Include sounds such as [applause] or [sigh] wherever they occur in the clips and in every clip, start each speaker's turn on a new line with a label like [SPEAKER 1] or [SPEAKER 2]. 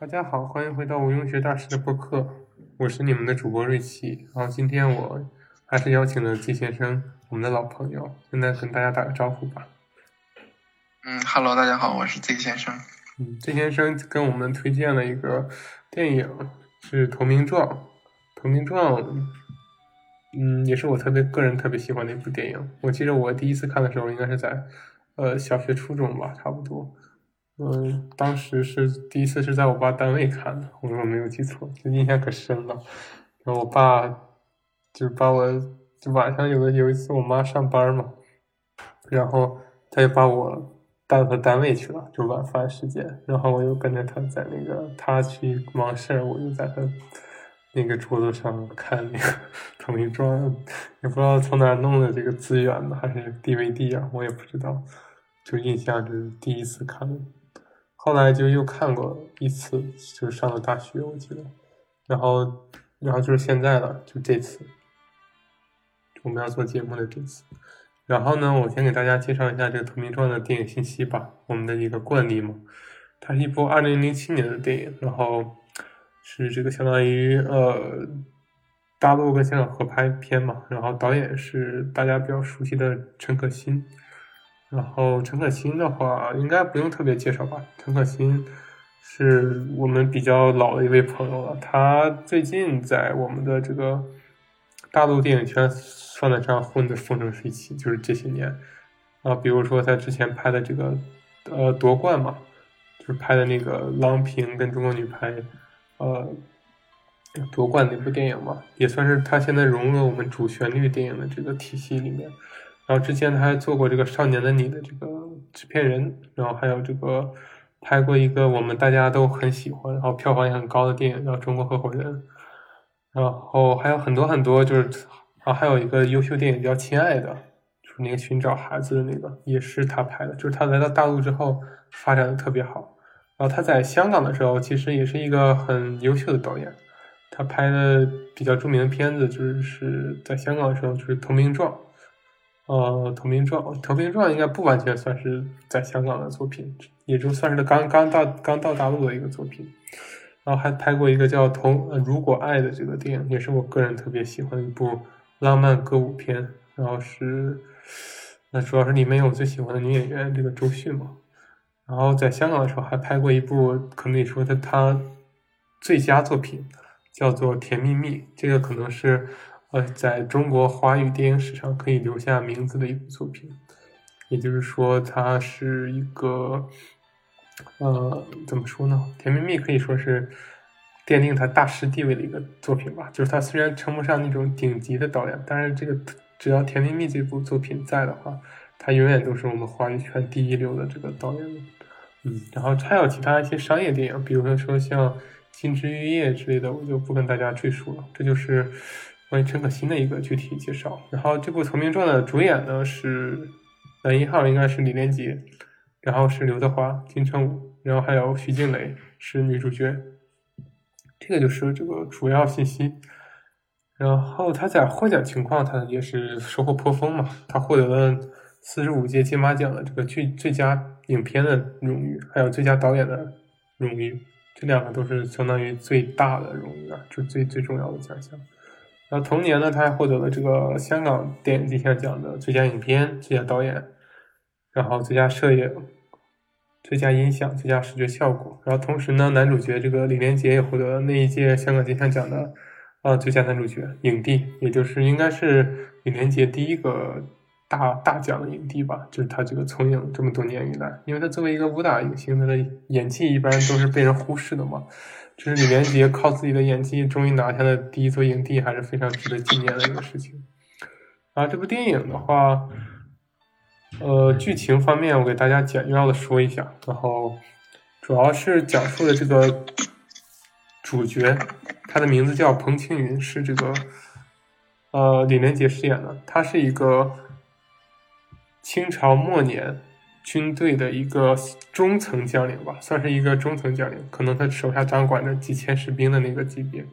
[SPEAKER 1] 大家好，欢迎回到无用学大师的播客，我是你们的主播瑞奇。然后今天我还是邀请了季先生，我们的老朋友，现在跟大家打个招呼吧。
[SPEAKER 2] 嗯，Hello，大家好，我是季先生。
[SPEAKER 1] 嗯，季先生跟我们推荐了一个电影，是《投名状》。《投名状》，嗯，也是我特别个人特别喜欢的一部电影。我记得我第一次看的时候，应该是在呃小学、初中吧，差不多。嗯，当时是第一次是在我爸单位看的，我如果没有记错，就印象可深了。然后我爸就把我，就晚上有个有一次我妈上班嘛，然后他就把我带到单位去了，就晚饭时间，然后我又跟着他在那个他去忙事儿，我就在他那个桌子上看那个《投名状》，也不知道从哪弄的这个资源呢，还是 DVD 啊，我也不知道，就印象就是第一次看。后来就又看过一次，就是上了大学，我记得，然后，然后就是现在了，就这次，我们要做节目的这次。然后呢，我先给大家介绍一下这个《投名状》的电影信息吧，我们的一个惯例嘛。它是一部二零零七年的电影，然后是这个相当于呃大陆跟香港合拍片嘛，然后导演是大家比较熟悉的陈可辛。然后陈可辛的话，应该不用特别介绍吧？陈可辛是我们比较老的一位朋友了。他最近在我们的这个大陆电影圈算得上混得风生水起，就是这些年啊，比如说他之前拍的这个呃夺冠嘛，就是拍的那个郎平跟中国女排呃夺冠那部电影嘛，也算是他现在融入了我们主旋律电影的这个体系里面。然后之前他还做过这个《少年的你》的这个制片人，然后还有这个拍过一个我们大家都很喜欢，然后票房也很高的电影叫《中国合伙人》，然后还有很多很多，就是啊，还有一个优秀电影叫《亲爱的》，就是那个寻找孩子的那个，也是他拍的。就是他来到大陆之后发展的特别好。然后他在香港的时候，其实也是一个很优秀的导演。他拍的比较著名的片子，就是在香港的时候就是《投名状》。呃，投名状，投名状应该不完全算是在香港的作品，也就算是刚刚到刚到大陆的一个作品。然后还拍过一个叫《投如果爱》的这个电影，也是我个人特别喜欢的一部浪漫歌舞片。然后是，那主要是里面有我最喜欢的女演员这个周迅嘛。然后在香港的时候还拍过一部，可以说他他最佳作品，叫做《甜蜜蜜》，这个可能是。呃，在中国华语电影史上可以留下名字的一部作品，也就是说，它是一个，呃，怎么说呢？《甜蜜蜜》可以说是奠定他大师地位的一个作品吧。就是他虽然称不上那种顶级的导演，但是这个只要《甜蜜蜜》这部作品在的话，他永远都是我们华语圈第一流的这个导演。嗯，然后还有其他一些商业电影，比如说像《金枝玉叶》之类的，我就不跟大家赘述了。这就是。关于陈可辛的一个具体介绍。然后这部《投名状》的主演呢是男一号，应该是李连杰，然后是刘德华、金城武，然后还有徐静蕾是女主角。这个就是这个主要信息。然后他在获奖情况，他也是收获颇丰嘛。他获得了四十五届金马奖的这个最最佳影片的荣誉，还有最佳导演的荣誉。这两个都是相当于最大的荣誉啊，就最最重要的奖项。然后同年呢，他还获得了这个香港电影金像奖的最佳影片、最佳导演，然后最佳摄影、最佳音响、最佳视觉效果。然后同时呢，男主角这个李连杰也获得了那一届香港金像奖的啊最佳男主角影帝，也就是应该是李连杰第一个大大奖的影帝吧。就是他这个从影这么多年以来，因为他作为一个武打影星，他的演技一般都是被人忽视的嘛。就是李连杰靠自己的演技终于拿下了第一座影帝，还是非常值得纪念的一个事情。啊，这部电影的话，呃，剧情方面我给大家简要的说一下。然后，主要是讲述的这个主角，他的名字叫彭青云，是这个呃李连杰饰演的。他是一个清朝末年。军队的一个中层将领吧，算是一个中层将领，可能他手下掌管着几千士兵的那个级别。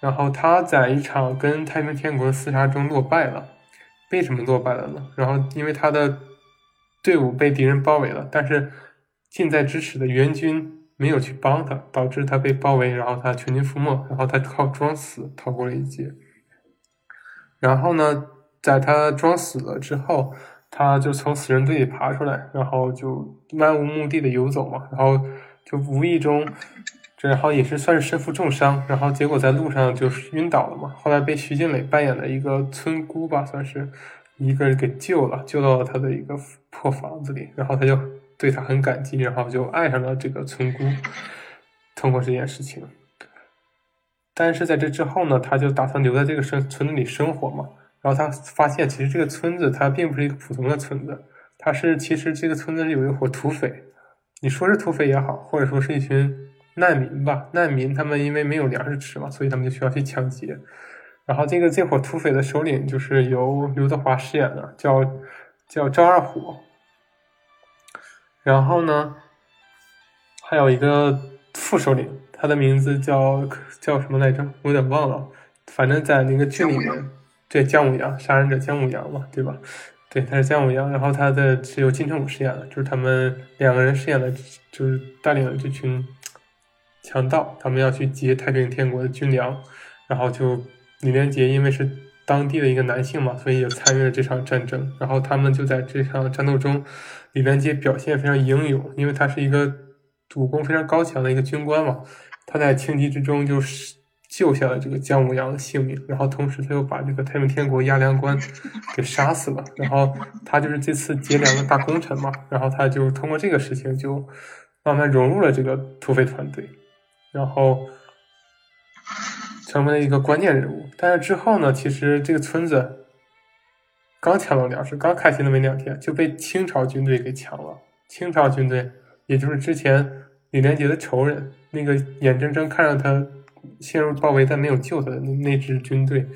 [SPEAKER 1] 然后他在一场跟太平天国的厮杀中落败了。为什么落败了呢？然后因为他的队伍被敌人包围了，但是近在咫尺的援军没有去帮他，导致他被包围，然后他全军覆没，然后他靠装死逃过了一劫。然后呢，在他装死了之后，他就从死人堆里爬出来，然后就漫无目的的游走嘛，然后就无意中，然后也是算是身负重伤，然后结果在路上就是晕倒了嘛。后来被徐静蕾扮演的一个村姑吧，算是一个人给救了，救到了他的一个破房子里，然后他就对他很感激，然后就爱上了这个村姑。通过这件事情。但是在这之后呢，他就打算留在这个生村子里生活嘛。然后他发现，其实这个村子它并不是一个普通的村子，它是其实这个村子里有一伙土匪。你说是土匪也好，或者说是一群难民吧。难民他们因为没有粮食吃嘛，所以他们就需要去抢劫。然后这个这伙土匪的首领就是由刘德华饰演的，叫叫赵二虎。然后呢，还有一个副首领。他的名字叫叫什么来着？我有点忘了。反正在那个剧里面，对姜武阳，杀人者姜武阳嘛，对吧？对，他是姜武阳。然后他的是由金城武饰演的，就是他们两个人饰演的，就是带领了这群强盗，他们要去劫太平天国的军粮。然后就李连杰因为是当地的一个男性嘛，所以也参与了这场战争。然后他们就在这场战斗中，李连杰表现非常英勇，因为他是一个武功非常高强的一个军官嘛。他在情急之中就是救下了这个姜武阳的性命，然后同时他又把这个太平天国押粮官给杀死了，然后他就是这次劫粮的大功臣嘛，然后他就通过这个事情就慢慢融入了这个土匪团队，然后成为了一个关键人物。但是之后呢，其实这个村子刚抢到粮食，刚开心了没两天，就被清朝军队给抢了。清朝军队，也就是之前李连杰的仇人。那个眼睁睁看着他陷入包围但没有救他的那那支军队，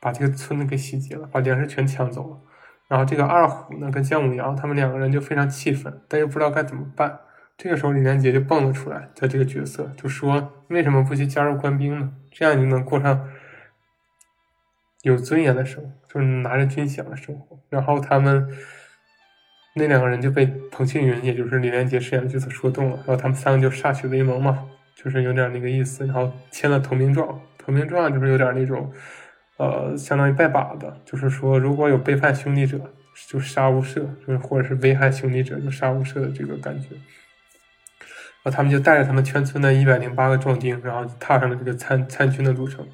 [SPEAKER 1] 把这个村子给洗劫了，把粮食全抢走了。然后这个二虎呢跟姜武阳他们两个人就非常气愤，但又不知道该怎么办。这个时候李连杰就蹦了出来，在这个角色就说：“为什么不去加入官兵呢？这样你就能过上有尊严的生活，就是拿着军饷的生活。”然后他们那两个人就被彭庆云，也就是李连杰饰演的角色说动了，然后他们三个就歃血为盟嘛。就是有点那个意思，然后签了投名状。投名状就是有点那种，呃，相当于拜把子，就是说如果有背叛兄弟者，就杀无赦，就是或者是危害兄弟者，就杀无赦的这个感觉。然后他们就带着他们全村的一百零八个壮丁，然后踏上了这个参参军的路程。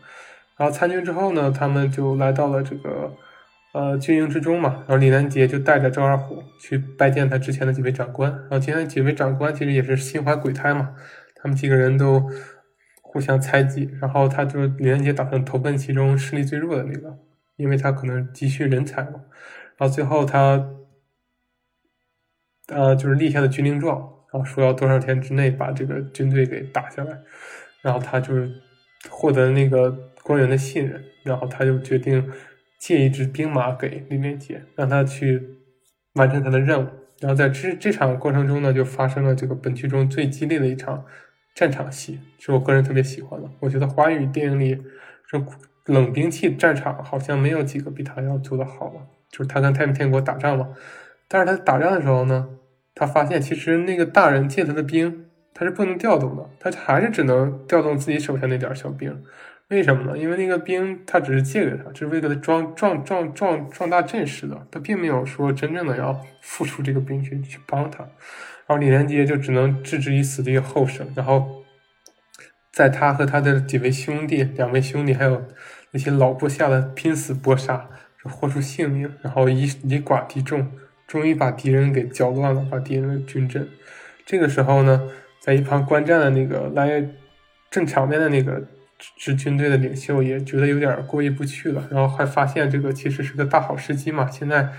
[SPEAKER 1] 然后参军之后呢，他们就来到了这个呃军营之中嘛。然后李连杰就带着赵二虎去拜见他之前的几位长官。然后今天几位长官其实也是心怀鬼胎嘛。他们几个人都互相猜忌，然后他就李连杰打算投奔其中势力最弱的那个，因为他可能急需人才嘛。然后最后他，呃，就是立下了军令状，然后说要多少天之内把这个军队给打下来。然后他就是获得那个官员的信任，然后他就决定借一支兵马给李连杰，让他去完成他的任务。然后在这这场过程中呢，就发生了这个本剧中最激烈的一场。战场戏是我个人特别喜欢的。我觉得华语电影里，这冷兵器战场好像没有几个比他要做的好了。就是他跟太平天国打仗嘛，但是他打仗的时候呢，他发现其实那个大人借他的兵，他是不能调动的，他还是只能调动自己手下那点小兵。为什么呢？因为那个兵他只是借给他，只是为了他壮壮壮壮壮大阵势的，他并没有说真正的要付出这个兵去去帮他。然后李连杰就只能置之于死地后生，然后在他和他的几位兄弟、两位兄弟还有那些老部下的拼死搏杀，豁出性命，然后以以寡敌众，终于把敌人给搅乱了，把敌人的军阵。这个时候呢，在一旁观战的那个来正场面的那个支军队的领袖也觉得有点过意不去了，然后还发现这个其实是个大好时机嘛，现在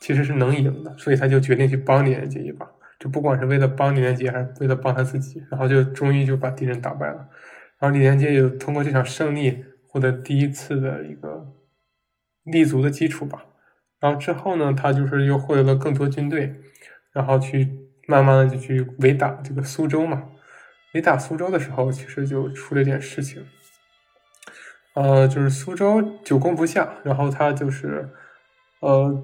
[SPEAKER 1] 其实是能赢的，所以他就决定去帮李连杰一把。就不管是为了帮李连杰，还是为了帮他自己，然后就终于就把敌人打败了。然后李连杰也通过这场胜利获得第一次的一个立足的基础吧。然后之后呢，他就是又获得了更多军队，然后去慢慢的就去围打这个苏州嘛。围打苏州的时候，其实就出了点事情。呃，就是苏州久攻不下，然后他就是呃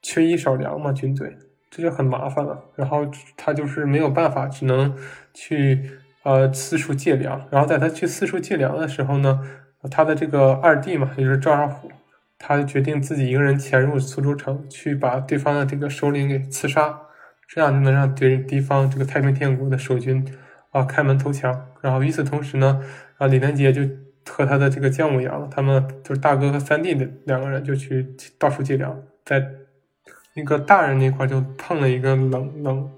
[SPEAKER 1] 缺衣少粮嘛，军队。这就很麻烦了。然后他就是没有办法，只能去呃四处借粮。然后在他去四处借粮的时候呢，他的这个二弟嘛，也就是赵二虎，他决定自己一个人潜入苏州城，去把对方的这个首领给刺杀，这样就能让对敌方这个太平天国的守军啊开门投降。然后与此同时呢，啊李连杰就。和他的这个姜母羊，他们就是大哥和三弟的两个人，就去到处借粮，在那个大人那块就碰了一个冷冷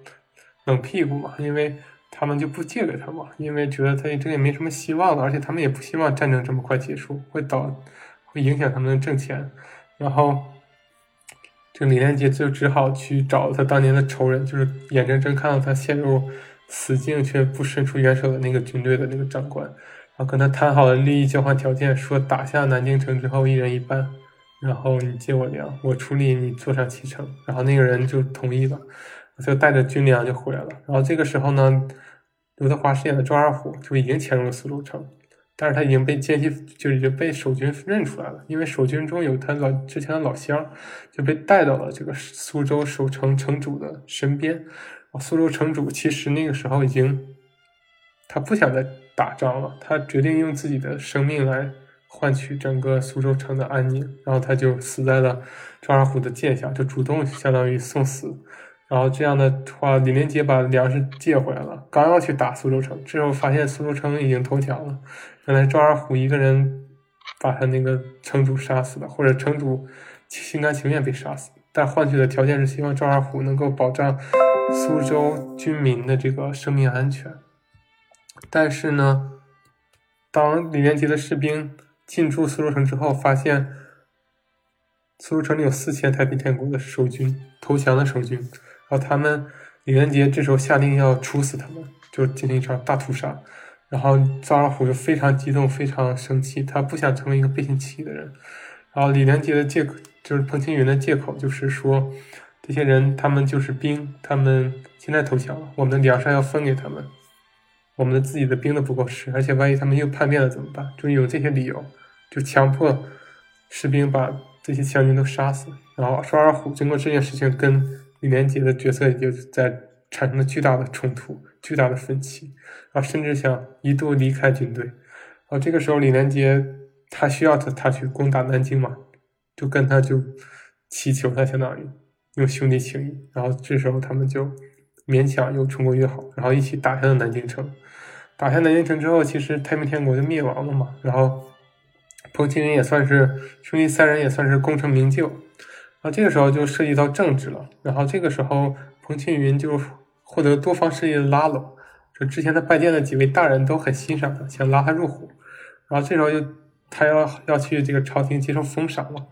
[SPEAKER 1] 冷屁股嘛，因为他们就不借给他嘛，因为觉得他这也没什么希望了，而且他们也不希望战争这么快结束，会导会影响他们挣钱。然后这李连杰就只好去找他当年的仇人，就是眼睁睁看到他陷入死境却不伸出援手的那个军队的那个长官。然后跟他谈好了利益交换条件，说打下南京城之后一人一半，然后你借我粮，我出力你坐上七成。然后那个人就同意了，就带着军粮就回来了。然后这个时候呢，刘德华饰演的周二虎就已经潜入了苏州城，但是他已经被奸细就已经被守军认出来了，因为守军中有他老之前的老乡，就被带到了这个苏州守城城主的身边。苏州城主其实那个时候已经，他不想再。打仗了，他决定用自己的生命来换取整个苏州城的安宁，然后他就死在了赵二虎的剑下，就主动相当于送死。然后这样的话，李连杰把粮食借回来了，刚要去打苏州城，之后发现苏州城已经投降了。原来赵二虎一个人把他那个城主杀死了，或者城主心甘情愿被杀死，但换取的条件是希望赵二虎能够保障苏州军民的这个生命安全。但是呢，当李连杰的士兵进驻苏州城之后，发现苏州城里有四千太平天国的守军投降的守军，然后他们李连杰这时候下令要处死他们，就进行一场大屠杀。然后赵二虎就非常激动，非常生气，他不想成为一个背信弃义的人。然后李连杰的借口就是彭青云的借口，就是说这些人他们就是兵，他们现在投降了，我们的粮食要分给他们。我们的自己的兵都不够使，而且万一他们又叛变了怎么办？就是有这些理由，就强迫士兵把这些强军都杀死。然后双二虎经过这件事情，跟李连杰的角色也就在产生了巨大的冲突、巨大的分歧，然后甚至想一度离开军队。然后这个时候，李连杰他需要他他去攻打南京嘛，就跟他就祈求他，相当于用兄弟情谊。然后这时候他们就勉强又重归于好，然后一起打下了南京城。打下南京城之后，其实太平天国就灭亡了嘛。然后彭青云也算是兄弟三人也算是功成名就。然后这个时候就涉及到政治了。然后这个时候彭青云就获得多方势力的拉拢，就之前他拜见的几位大人都很欣赏他，想拉他入伙。然后这时候就他要要去这个朝廷接受封赏了。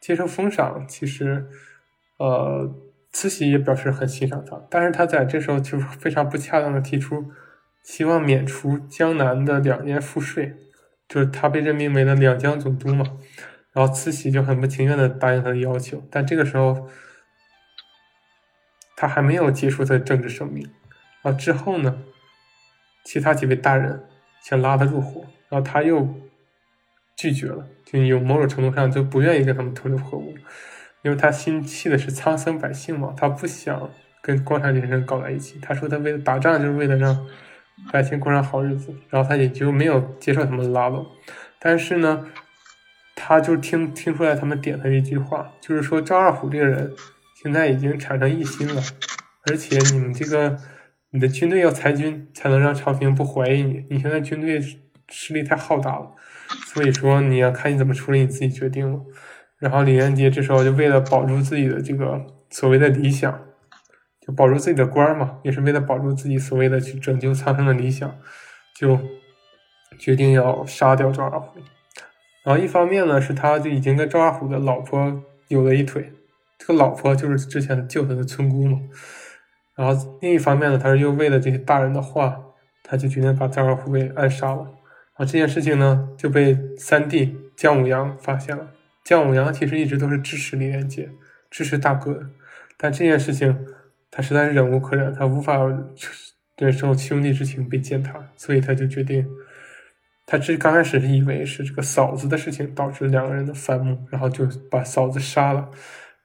[SPEAKER 1] 接受封赏，其实呃慈禧也表示很欣赏他，但是他在这时候就非常不恰当的提出。希望免除江南的两年赋税，就是他被任命为了两江总督嘛。然后慈禧就很不情愿的答应他的要求，但这个时候他还没有结束他的政治生命。然后之后呢，其他几位大人想拉他入伙，然后他又拒绝了，就有某种程度上就不愿意跟他们同流合污，因为他心系的是苍生百姓嘛，他不想跟光绪先生搞在一起。他说他为了打仗，就是为了让。百姓过上好日子，然后他也就没有接受他们的拉拢，但是呢，他就听听出来他们点他一句话，就是说赵二虎这个人现在已经产生异心了，而且你们这个你的军队要裁军才能让朝廷不怀疑你，你现在军队势力太浩大了，所以说你要看你怎么处理，你自己决定了。然后李连杰这时候就为了保住自己的这个所谓的理想。就保住自己的官嘛，也是为了保住自己所谓的去拯救苍生的理想，就决定要杀掉赵二虎。然后一方面呢，是他就已经跟赵二虎的老婆有了一腿，这个老婆就是之前救他的村姑嘛。然后另一方面呢，他是又为了这些大人的话，他就决定把赵二虎给暗杀了。然后这件事情呢，就被三弟姜武阳发现了。姜武阳其实一直都是支持李连杰，支持大哥的，但这件事情。他实在是忍无可忍，他无法忍受兄弟之情被践踏，所以他就决定，他这刚开始是以为是这个嫂子的事情导致两个人的反目，然后就把嫂子杀了，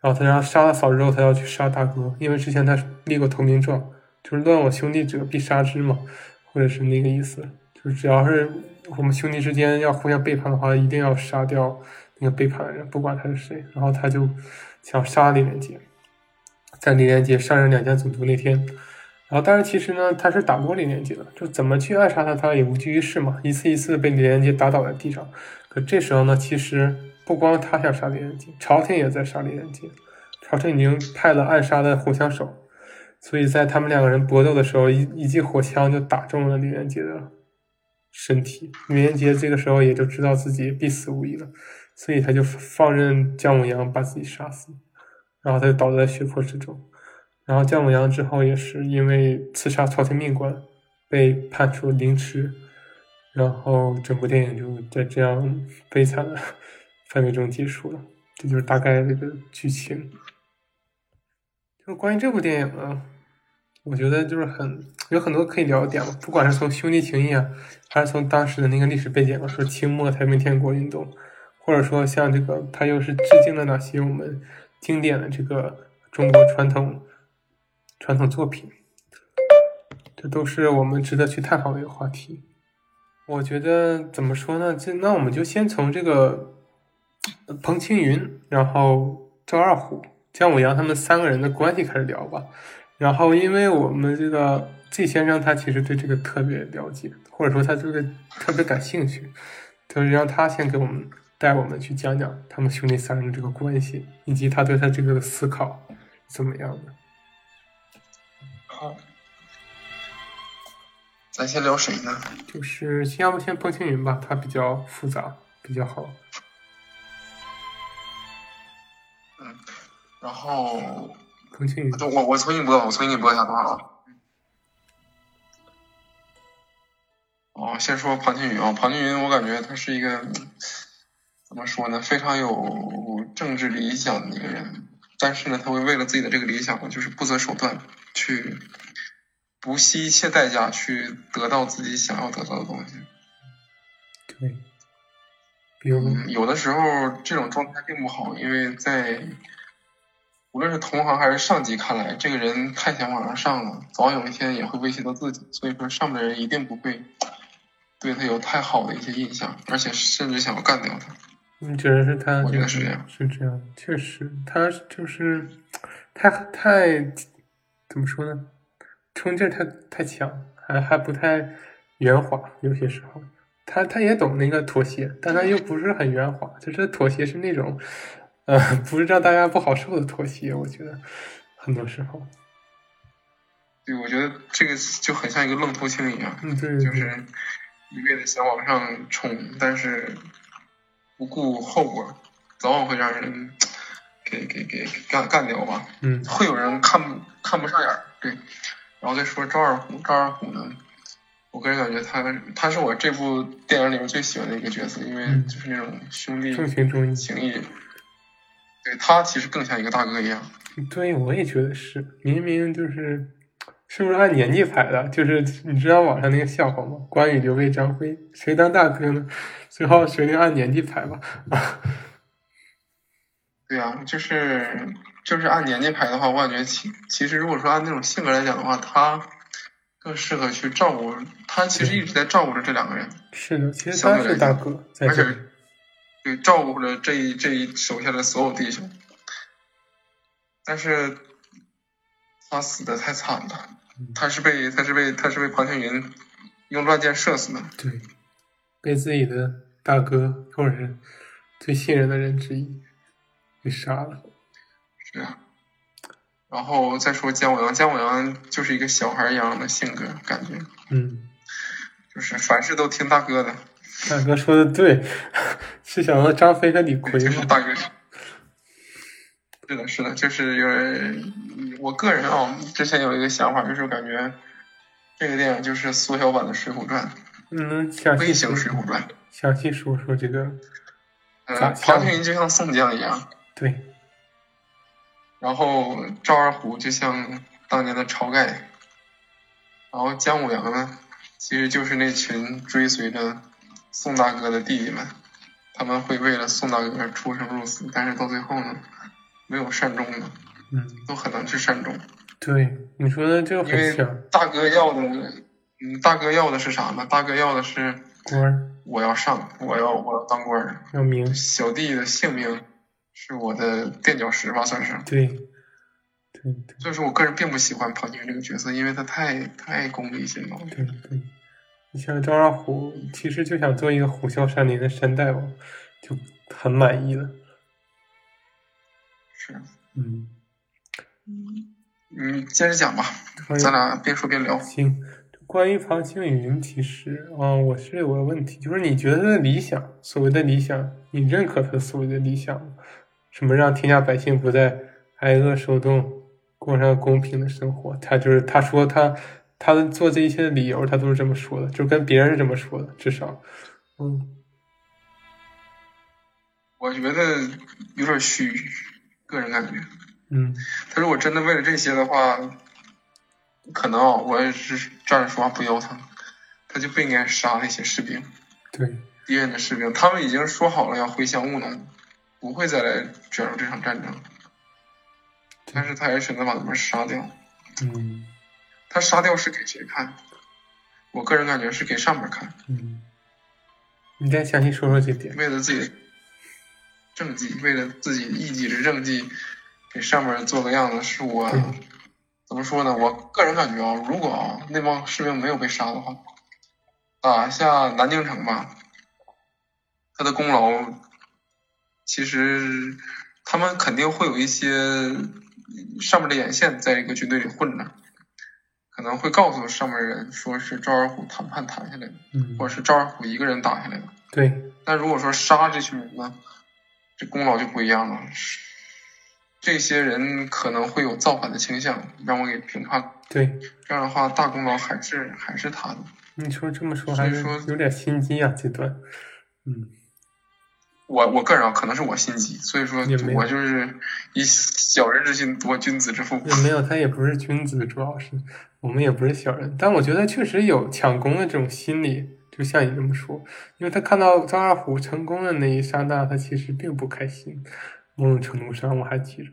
[SPEAKER 1] 然后他让杀了嫂子之后，他要去杀大哥，因为之前他立过投名状，就是乱我兄弟者必杀之嘛，或者是那个意思，就是只要是我们兄弟之间要互相背叛的话，一定要杀掉那个背叛的人，不管他是谁。然后他就想杀李连杰，在李连杰上任两江总督那天，然后但是其实呢，他是打不过李连杰的，就怎么去暗杀他，他也无济于事嘛，一次一次被李连杰打倒在地上。可这时候呢，其实。不光他想杀李连杰，朝廷也在杀李连杰。朝廷已经派了暗杀的火枪手，所以在他们两个人搏斗的时候，一一记火枪就打中了李连杰的身体。李连杰这个时候也就知道自己必死无疑了，所以他就放任姜武阳把自己杀死，然后他就倒在血泊之中。然后姜武阳之后也是因为刺杀朝廷命官，被判处凌迟。然后整部电影就在这样悲惨的。氛围中结束了，这就是大概这个剧情。就关于这部电影呢，我觉得就是很有很多可以聊的点嘛，不管是从兄弟情谊啊，还是从当时的那个历史背景，说清末太平天国运动，或者说像这个，它又是致敬了哪些我们经典的这个中国传统传统作品，这都是我们值得去探讨的一个话题。我觉得怎么说呢？这那我们就先从这个。彭青云，然后赵二虎、姜武阳他们三个人的关系开始聊吧。然后，因为我们这个 G 先生他其实对这个特别了解，或者说他这个特别感兴趣，就是让他先给我们带我们去讲讲他们兄弟三人的这个关系，以及他对他这个思考怎么样的。
[SPEAKER 2] 好，咱先聊谁呢？
[SPEAKER 1] 就是先要不先彭青云吧，他比较复杂，比较好。
[SPEAKER 2] 嗯然后，
[SPEAKER 1] 彭青云，
[SPEAKER 2] 我我重新播，我重新播一下多少？哦，先说庞青云啊，庞青云，我感觉他是一个怎么说呢，非常有政治理想的一个人，但是呢，他会为了自己的这个理想，就是不择手段，去不惜一切代价去得到自己想要得到的东西。
[SPEAKER 1] 对，比如
[SPEAKER 2] 有的时候这种状态并不好，因为在。无论是同行还是上级看来，这个人太想往上上了，早有一天也会威胁到自己。所以说，上面的人一定不会对他有太好的一些印象，而且甚至想要干掉他。
[SPEAKER 1] 你觉得是他？
[SPEAKER 2] 我觉得是这样，
[SPEAKER 1] 是这样，确实，他就是太太怎么说呢？冲劲太太强，还还不太圆滑。有些时候，他他也懂那个妥协，但他又不是很圆滑，就是妥协是那种。呃，不是让大家不好受的妥协，我觉得很多时候。
[SPEAKER 2] 对，我觉得这个就很像一个愣头青一样，
[SPEAKER 1] 嗯，对，
[SPEAKER 2] 就是一味的想往上冲，但是不顾后果，早晚会让人给给给干干掉吧。
[SPEAKER 1] 嗯，
[SPEAKER 2] 会有人看看不上眼儿，对。然后再说赵二虎，赵二虎呢，我个人感觉他他是我这部电影里面最喜欢的一个角色，因为就是那种兄弟情义。对他其实更像一个大哥一样。
[SPEAKER 1] 对，我也觉得是。明明就是，是不是按年纪排的？就是你知道网上那个笑话吗？关羽、刘备、张飞，谁当大哥呢？最后谁就按年纪排吧。[laughs]
[SPEAKER 2] 对呀，就是就是按年纪排的话，我感觉其其实如果说按那种性格来讲的话，他更适合去照顾。他其实一直在照顾着这两个人。
[SPEAKER 1] 是的，其实他是大哥，
[SPEAKER 2] 而且。对，照顾着这一这一手下的所有弟兄，但是他死的太惨了，他是被他是被他是被庞青云用乱箭射死的。
[SPEAKER 1] 对，被自己的大哥或者是最信任的人之一给杀了。
[SPEAKER 2] 是啊，然后再说姜武阳，姜武阳就是一个小孩一样的性格，感觉，
[SPEAKER 1] 嗯，
[SPEAKER 2] 就是凡事都听大哥的。
[SPEAKER 1] 大哥说的对，[laughs] 是想到张飞和李逵
[SPEAKER 2] 吗？大哥，是的，是的，就是因为我个人啊，之前有一个想法，就是感觉这个电影就是缩小版的《水浒传》，
[SPEAKER 1] 嗯，微
[SPEAKER 2] 型《水浒传》。
[SPEAKER 1] 详细说说这个。
[SPEAKER 2] 嗯，庞青云就像宋江一样。
[SPEAKER 1] 对。
[SPEAKER 2] 然后赵二虎就像当年的晁盖，然后姜武阳呢，其实就是那群追随着。宋大哥的弟弟们，他们会为了宋大哥出生入死，但是到最后呢，没有善终的，
[SPEAKER 1] 嗯，
[SPEAKER 2] 都很难去善终。
[SPEAKER 1] 对，你说的这个
[SPEAKER 2] 因为
[SPEAKER 1] 很像
[SPEAKER 2] 大哥要的，嗯，大哥要的是啥呢？大哥要的是
[SPEAKER 1] 官儿
[SPEAKER 2] 我要上，我要我要当官儿。
[SPEAKER 1] 要名，
[SPEAKER 2] 小弟的性命是我的垫脚石吧，算是。
[SPEAKER 1] 对，对对
[SPEAKER 2] 所以说我个人并不喜欢庞青云这个角色，因为他太太功利心了。
[SPEAKER 1] 对对，你像张二虎，其实就想做一个虎啸山林的山大王，就很满意了。
[SPEAKER 2] 是，
[SPEAKER 1] 嗯，
[SPEAKER 2] 你接着讲吧，咱俩边说边聊。
[SPEAKER 1] 行，关于庞青云，其实啊、我是有个问题，就是你觉得他的理想，所谓的理想，你认可他所谓的理想吗？什么让天下百姓不再挨饿受冻，过上公平的生活？他就是他说他他做这一切的理由，他都是这么说的，就跟别人是这么说的，至少，嗯
[SPEAKER 2] 我觉得有点虚，个人感觉。
[SPEAKER 1] 嗯
[SPEAKER 2] 他如果真的为了这些的话，可能啊，我也是站着说话不腰疼，他就不应该杀那些士兵，
[SPEAKER 1] 对，
[SPEAKER 2] 敌人的士兵。他们已经说好了要回乡务农，不会再来卷入这场战争，但是他还是选择把他们杀掉。
[SPEAKER 1] 嗯
[SPEAKER 2] 他杀掉是给谁看？我个人感觉是给上面看，
[SPEAKER 1] 嗯，你再详细说说这点。
[SPEAKER 2] 为了自己的政绩，为了自己一己之政绩，给上面做个样子，是我怎么说呢？我个人感觉啊，如果啊那帮士兵没有被杀的话，打下南京城吧，他的功劳其实他们肯定会有一些上面的眼线在这个军队里混着，可能会告诉上面人说是赵二虎谈判谈下来的，
[SPEAKER 1] 嗯，
[SPEAKER 2] 或者是赵二虎一个人打下来的。
[SPEAKER 1] 对，
[SPEAKER 2] 但如果说杀这群人呢，这功劳就不一样了。这些人可能会有造反的倾向，让我给评判了。
[SPEAKER 1] 对，
[SPEAKER 2] 这样的话，大功劳还是还是他的。
[SPEAKER 1] 你说这么说还是
[SPEAKER 2] 说
[SPEAKER 1] 有点心机啊，这段，嗯。
[SPEAKER 2] 我我个人啊，可能是我心机，所以说我就是以小人之心夺君子之腹。
[SPEAKER 1] 也没有，他也不是君子，主要是我们也不是小人，但我觉得确实有抢功的这种心理，就像你这么说，因为他看到张二虎成功的那一刹那，他其实并不开心，某种程度上我还记着，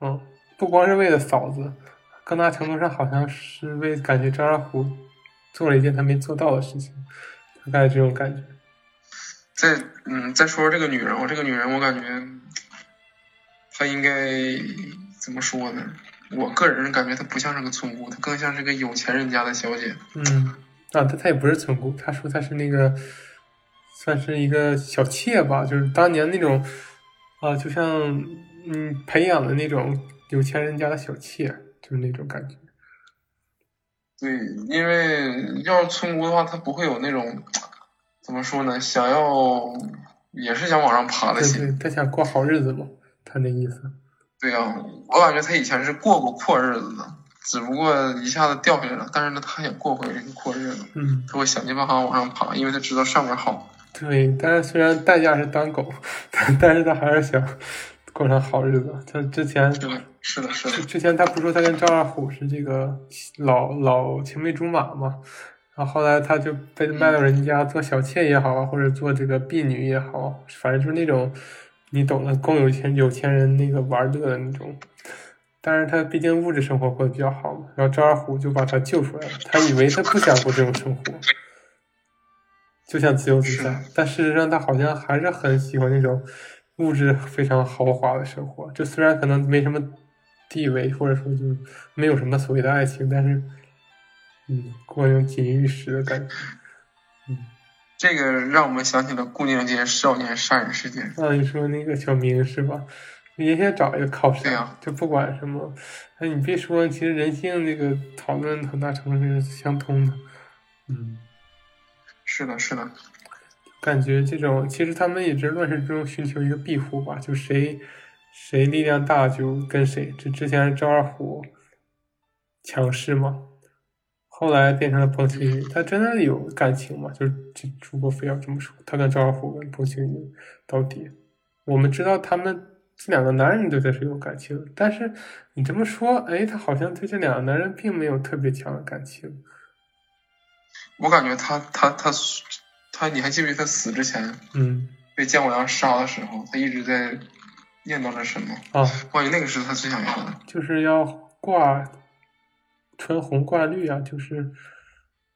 [SPEAKER 1] 嗯，不光是为了嫂子，更大程度上好像是为感觉张二虎做了一件他没做到的事情，大概这种感觉，
[SPEAKER 2] 再嗯，再说说这个女人，我这个女人，我感觉她应该怎么说呢？我个人感觉她不像是个村姑，她更像是个有钱人家的小姐。
[SPEAKER 1] 嗯，啊，他他也不是村姑，他说他是那个，算是一个小妾吧，就是当年那种，啊，就像嗯培养的那种有钱人家的小妾，就是那种感觉。
[SPEAKER 2] 对，因为要是村姑的话，她不会有那种怎么说呢？想要也是想往上爬的
[SPEAKER 1] 对
[SPEAKER 2] 心。
[SPEAKER 1] 对，他想过好日子嘛，他那意思。
[SPEAKER 2] 对呀、我感觉她以前是过过阔日子的，只不过一下子掉下来了。但是呢，他也过回这个阔日子，
[SPEAKER 1] 嗯，
[SPEAKER 2] 他会想尽办法往上爬，因为他知道上面好。
[SPEAKER 1] 对，但是虽然代价是当狗，但但是他还是想过上好日子。他之前
[SPEAKER 2] 是的，是的，是的。
[SPEAKER 1] 之前他不说他跟赵二虎是这个老老青梅竹马嘛，然后后来他就被卖到人家做小妾也好啊，或者做这个婢女也好，反正就是那种你懂的，供有钱有钱人那个玩乐的那种。但是他毕竟物质生活过得比较好嘛，然后赵二虎就把他救出来了。他以为他不想过这种生活，就想自由自在，但事实上他好像还是很喜欢那种物质非常豪华的生活。就虽然可能没什么地位，或者说就没有什么所谓的爱情，但是嗯，过那种锦衣玉食的感觉。
[SPEAKER 2] 嗯这个让我们想起了顾宁街少年杀人事件。
[SPEAKER 1] 啊，你说那个小明是吧？也想找一个靠山，
[SPEAKER 2] 啊
[SPEAKER 1] 就不管什么。哎，你别说，其实人性这个讨论很大程度上是相通的。嗯，
[SPEAKER 2] 是的，是的，
[SPEAKER 1] 感觉这种其实他们也是乱世之中寻求一个庇护吧，就谁谁力量大就跟谁。这之前赵二虎强势嘛，后来变成了彭青云，他真的有感情吗？就是这如果非要这么说，他跟赵二虎跟彭青云到底，我们知道他们这两个男人对他是有感情，但是你这么说，哎，他好像对这两个男人并没有特别强的感情。
[SPEAKER 2] 我感觉他他他他，你还记不记得他死之前
[SPEAKER 1] 嗯
[SPEAKER 2] 被姜母娘杀的时候，他一直在念叨着什么。
[SPEAKER 1] 啊，
[SPEAKER 2] 关于那个是他最想要的。
[SPEAKER 1] 就是要挂穿红挂绿啊，就是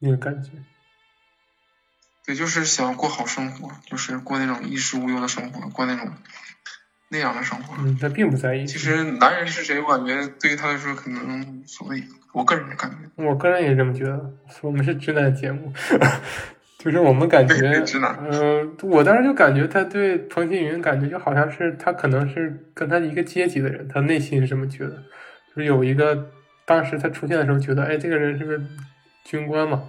[SPEAKER 1] 那个感觉。
[SPEAKER 2] 对，就是想过好生活，就是过那种衣食无忧的生活，过那种那样的生活。
[SPEAKER 1] 嗯，他并不在意。
[SPEAKER 2] 其实男人是谁，我感觉对于他来说可能无所谓。我个人的感觉。
[SPEAKER 1] 我个人也这么觉得。我们是直男节目，[laughs] 就是我们感觉，
[SPEAKER 2] 直男。
[SPEAKER 1] 嗯，我当时就感觉他对彭新云感觉就好像是他可能是跟他一个阶级的人，他内心是这么觉得。就是有一个当时他出现的时候，觉得哎，这个人是个军官嘛。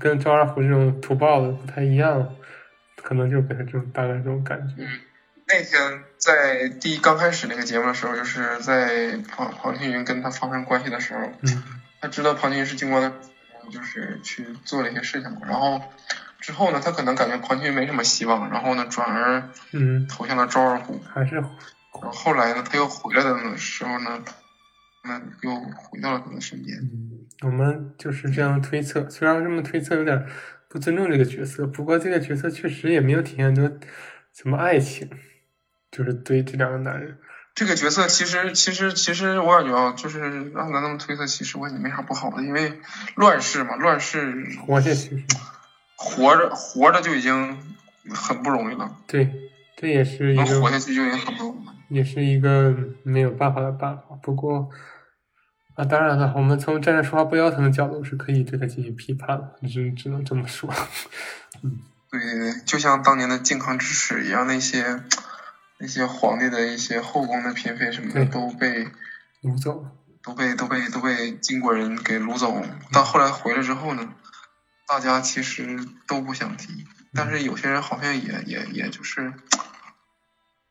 [SPEAKER 1] 跟赵二虎这种土豹子不太一样，可能就给他这种大概这种感觉。
[SPEAKER 2] 嗯，那天在第刚开始那个节目的时候，就是在庞庞青云跟他发生关系的时候，
[SPEAKER 1] 嗯，
[SPEAKER 2] 他知道庞青云是军官的，就是去做了一些事情嘛。然后之后呢，他可能感觉庞青云没什么希望，然后呢，转而
[SPEAKER 1] 嗯
[SPEAKER 2] 投向了周二虎。
[SPEAKER 1] 还是，然
[SPEAKER 2] 后后来呢，他又回来的时候呢，那又回到了他的身边。
[SPEAKER 1] 嗯。我们就是这样推测，虽然这么推测有点不尊重这个角色，不过这个角色确实也没有体现出什么爱情，就是对这两个男人。
[SPEAKER 2] 这个角色其实其实其实我感觉啊，就是让咱那么推测，其实我也没啥不好的，因为乱世嘛，乱世
[SPEAKER 1] 活下去，
[SPEAKER 2] 活着活着就已经很不容易了。
[SPEAKER 1] 对，这也是一个
[SPEAKER 2] 能活下去就已经很不容易了，
[SPEAKER 1] 也是一个没有办法的办法。不过。啊，当然了，我们从站着说话不腰疼的角度是可以对他进行批判的，只只能这么说。[laughs] 嗯，
[SPEAKER 2] 对对对，就像当年的健康之耻一样，那些那些皇帝的一些后宫的嫔妃什么的都被
[SPEAKER 1] 掳走，
[SPEAKER 2] 都被都被都被金国人给掳走。到后来回来之后呢，大家其实都不想提，但是有些人好像也也也就是。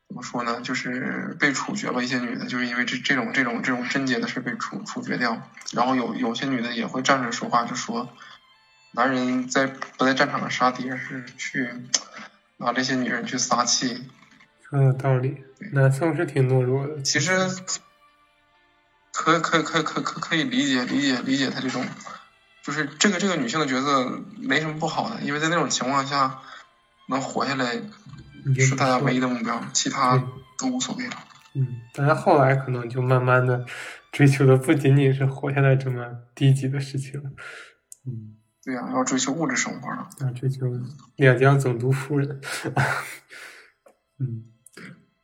[SPEAKER 2] 怎么说呢？就是被处决了，一些女的，就是因为这这种这种这种贞洁的事被处处决掉。然后有有些女的也会站出来说话，就说男人在不在战场上杀敌，而是去拿这些女人去撒气。
[SPEAKER 1] 说有道理，南宋是挺懦弱的。
[SPEAKER 2] 其实可可可可可可以理解理解理解他这种，就是这个这个女性的角色没什么不好的，因为在那种情况下能活下来。是大家唯一的目标，其他都无所谓了。
[SPEAKER 1] 嗯，但是后来可能就慢慢的追求的不仅仅是活下来这么低级的事情。嗯，
[SPEAKER 2] 对呀，要追求物质生活了。
[SPEAKER 1] 要追求两江总督夫人。[laughs] 嗯，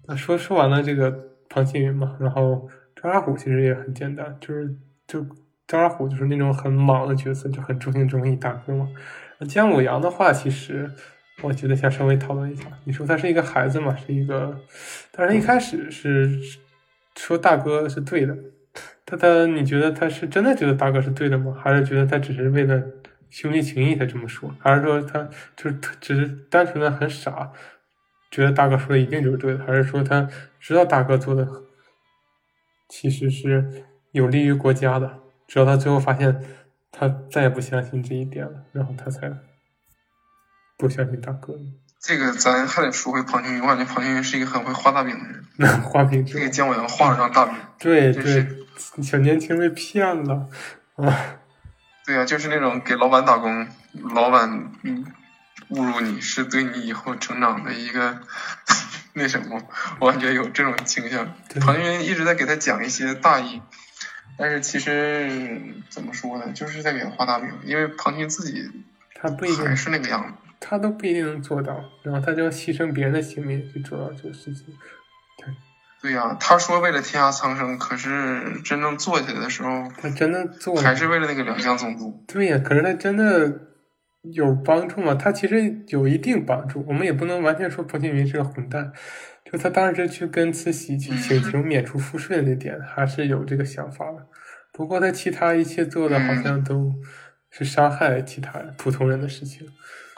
[SPEAKER 1] 那说说完了这个庞青云嘛，然后张二虎其实也很简单，就是就张二虎就是那种很莽的角色，就很忠心忠义大哥嘛。姜武阳的话，其实。我觉得想稍微讨论一下，你说他是一个孩子嘛，是一个，但是一开始是说大哥是对的，他他你觉得他是真的觉得大哥是对的吗？还是觉得他只是为了兄弟情谊才这么说？还是说他就是他只是单纯的很傻，觉得大哥说的一定就是对的？还是说他知道大哥做的其实是有利于国家的，直到他最后发现他再也不相信这一点了，然后他才。不相信大哥，
[SPEAKER 2] 这个咱还得说回庞青云。我感觉庞青云是一个很会画大饼的人。[laughs]
[SPEAKER 1] 那画饼，
[SPEAKER 2] 这个姜伟阳画了张大饼。
[SPEAKER 1] 对对，小年轻被骗了啊！
[SPEAKER 2] 对啊，就是那种给老板打工，老板嗯侮辱你是对你以后成长的一个 [laughs] 那什么，我感觉有这种倾向。庞青云一直在给他讲一些大义，但是其实怎么说呢，就是在给他画大饼，因为庞青自己
[SPEAKER 1] 他不一定
[SPEAKER 2] 还是那个样子。
[SPEAKER 1] 他都不一定能做到，然后他就要牺牲别人的性命去做到这个事情。对，
[SPEAKER 2] 对呀，他说为了天下苍生，可是真正做起来的时候，
[SPEAKER 1] 他真的做
[SPEAKER 2] 还是为了那个两江总督。
[SPEAKER 1] 对呀，可是他真的有帮助吗？他其实有一定帮助，我们也不能完全说彭庆云是个混蛋。就他当时去跟慈禧去请求免除赋税的那点，还是有这个想法的。不过他其他一切做的好像都是伤害其他普通人的事情。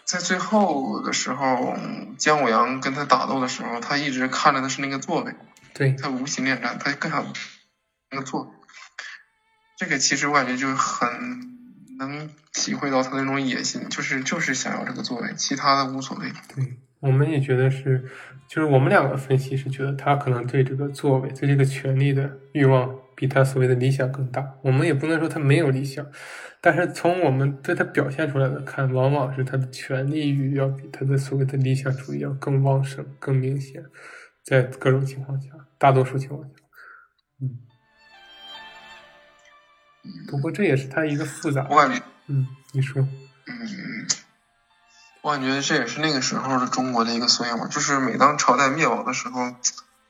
[SPEAKER 2] 在最后的时候，姜武阳跟他打斗的时候，他一直看着的是那个座位，
[SPEAKER 1] 对
[SPEAKER 2] 他无心恋战，他更想那个座位。这个其实我感觉就很能体会到他那种野心，就是就是想要这个座位，其他的无所谓。
[SPEAKER 1] 对，我们也觉得是，就是我们两个分析是觉得他可能对这个座位、对这个权力的欲望比他所谓的理想更大。我们也不能说他没有理想。但是从我们对他表现出来的看，往往是他的权力欲要比他的所谓的理想主义要更旺盛、更明显。在各种情况下，大多数情况下，不过这也是他一个复杂。
[SPEAKER 2] 我感觉，
[SPEAKER 1] 嗯，你说。
[SPEAKER 2] 嗯，我感觉这也是那个时候的中国的一个缩影吧。就是每当朝代灭亡的时候，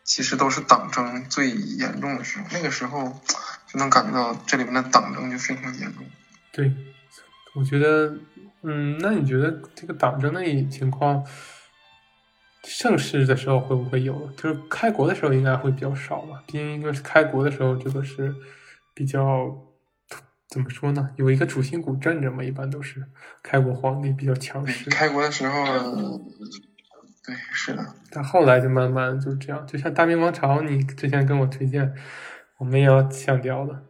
[SPEAKER 2] 其实都是党争最严重的时候。那个时候就能感觉到这里面的党争就非常严重。
[SPEAKER 1] 对，我觉得，嗯，那你觉得这个党争的情况，盛世的时候会不会有？就是开国的时候应该会比较少吧？毕竟，因为是开国的时候，这个是比较。怎么说呢？有一个主心骨镇着嘛，一般都是开国皇帝比较强势。
[SPEAKER 2] 开国的时候，对，是的。
[SPEAKER 1] 但后来就慢慢就这样，就像大明王朝，你之前跟我推荐，我们也要强调的。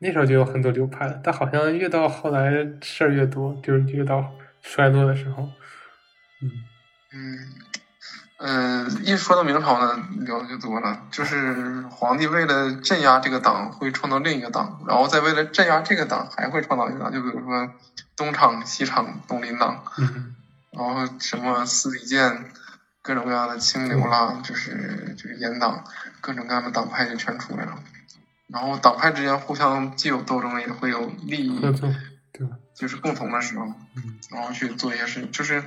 [SPEAKER 1] 那时候就有很多流派了，但好像越到后来事儿越多，就是越到衰落的时候，
[SPEAKER 2] 嗯嗯。嗯，一说到明朝呢，聊的就多了。就是皇帝为了镇压这个党，会创造另一个党，然后再为了镇压这个党，还会创造一个党。就比如说东厂、西厂、东林党，然后什么司礼监，各种各样的清流啦，就是就是阉党，各种各样的党派就全出来了。然后党派之间互相既有斗争，也会有利益，
[SPEAKER 1] 对，
[SPEAKER 2] 就是共同的时候，然后去做一些事情，就是。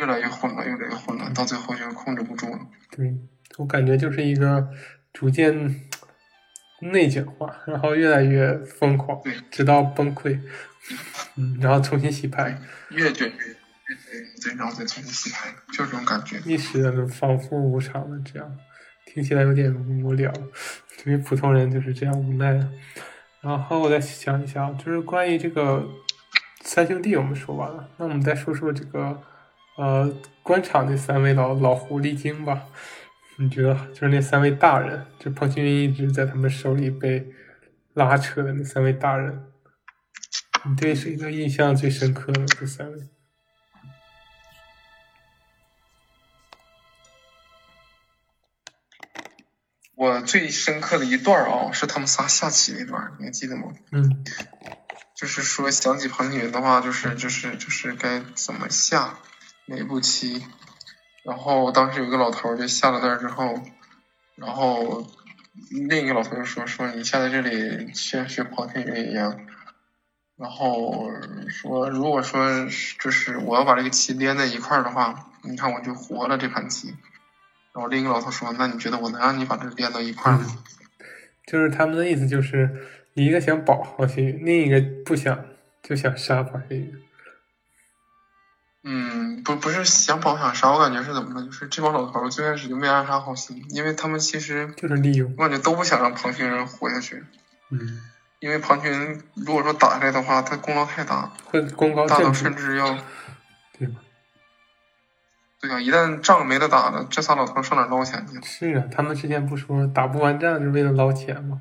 [SPEAKER 2] 越来越混乱，越来越混乱，到最后就控制不住了。
[SPEAKER 1] 对，我感觉就是一个逐渐内卷化，然后越来越疯狂，
[SPEAKER 2] 对，
[SPEAKER 1] 直到崩溃，嗯，然后重新洗牌，
[SPEAKER 2] 越卷越越对，然后再重新洗牌，就这种感觉。
[SPEAKER 1] 一时的反复无常的这样，听起来有点无聊，对于普通人就是这样无奈。然后我再想一想，就是关于这个三兄弟，我们说完了，那我们再说说这个。呃，官场那三位老老狐狸精吧，你觉得就是那三位大人，就彭青云一直在他们手里被拉扯的那三位大人，你对谁的印象最深刻呢？这三位？
[SPEAKER 2] 我最深刻的一段啊，是他们仨下棋那段，你还记得吗？
[SPEAKER 1] 嗯，
[SPEAKER 2] 就是说想起彭青云的话，就是就是就是该怎么下。哪步棋？然后当时有个老头就下了那儿之后，然后另一个老头就说：“说你下在这里像学庞天云一样。”然后说：“如果说就是我要把这个棋连在一块儿的话，你看我就活了这盘棋。”然后另一个老头说：“那你觉得我能让你把这连到一块儿吗？”
[SPEAKER 1] 就是他们的意思，就是一个想保黄天云，另一个不想，就想杀庞天云。
[SPEAKER 2] 嗯，不不是想跑想杀，我感觉是怎么呢？就是这帮老头最开始就没安啥好心，因为他们其实
[SPEAKER 1] 就是利用，
[SPEAKER 2] 我感觉都不想让庞青云活下去。
[SPEAKER 1] 嗯，
[SPEAKER 2] 因为庞青云如果说打下来的话，他功劳太大，
[SPEAKER 1] 会功高
[SPEAKER 2] 大到甚至要，
[SPEAKER 1] 对吧？
[SPEAKER 2] 对啊，一旦仗没得打了，这仨老头上哪捞钱去？
[SPEAKER 1] 是啊，他们之前不说打不完仗是为了捞钱吗？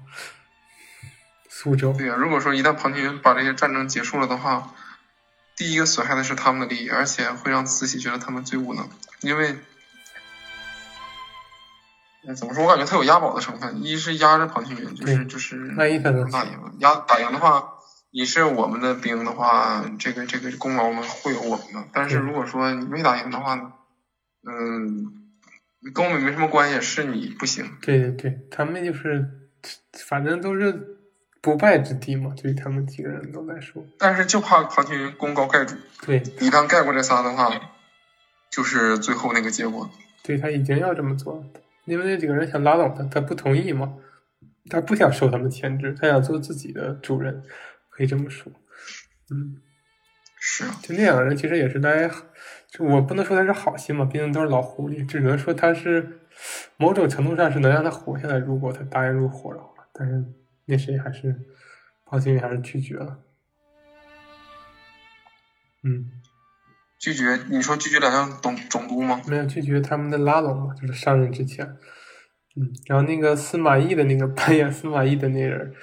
[SPEAKER 1] 苏州。
[SPEAKER 2] 对啊，如果说一旦庞青云把这些战争结束了的话。第一个损害的是他们的利益，而且会让慈禧觉得他们最无能，因为，怎么说？我感觉他有押宝的成分。一是压着庞青云，就是就是
[SPEAKER 1] 万一他
[SPEAKER 2] 能打赢，压打赢的话，你是我们的兵的话，这个这个功劳呢会有我们的。但是如果说你没打赢的话呢，嗯，跟我们没什么关系，是你不行。
[SPEAKER 1] 对对对，他们就是，反正都是。不败之地嘛，对于他们几个人都来说。
[SPEAKER 2] 但是就怕庞青云功高盖主。
[SPEAKER 1] 对，
[SPEAKER 2] 一旦盖过这仨的话，就是最后那个结果。
[SPEAKER 1] 对他已经要这么做了，因为那几个人想拉拢他，他不同意嘛，他不想受他们牵制，他想做自己的主人，可以这么说。嗯，
[SPEAKER 2] 是。
[SPEAKER 1] 就那两个人其实也是来，就我不能说他是好心嘛，毕竟都是老狐狸，只能说他是某种程度上是能让他活下来，如果他答应入伙的话，但是。那谁还是庞青云还是拒绝了，嗯，
[SPEAKER 2] 拒绝？你说拒绝两项总总督吗？
[SPEAKER 1] 没有拒绝他们的拉拢嘛，就是上任之前，嗯，然后那个司马懿的那个扮演司马懿的那人，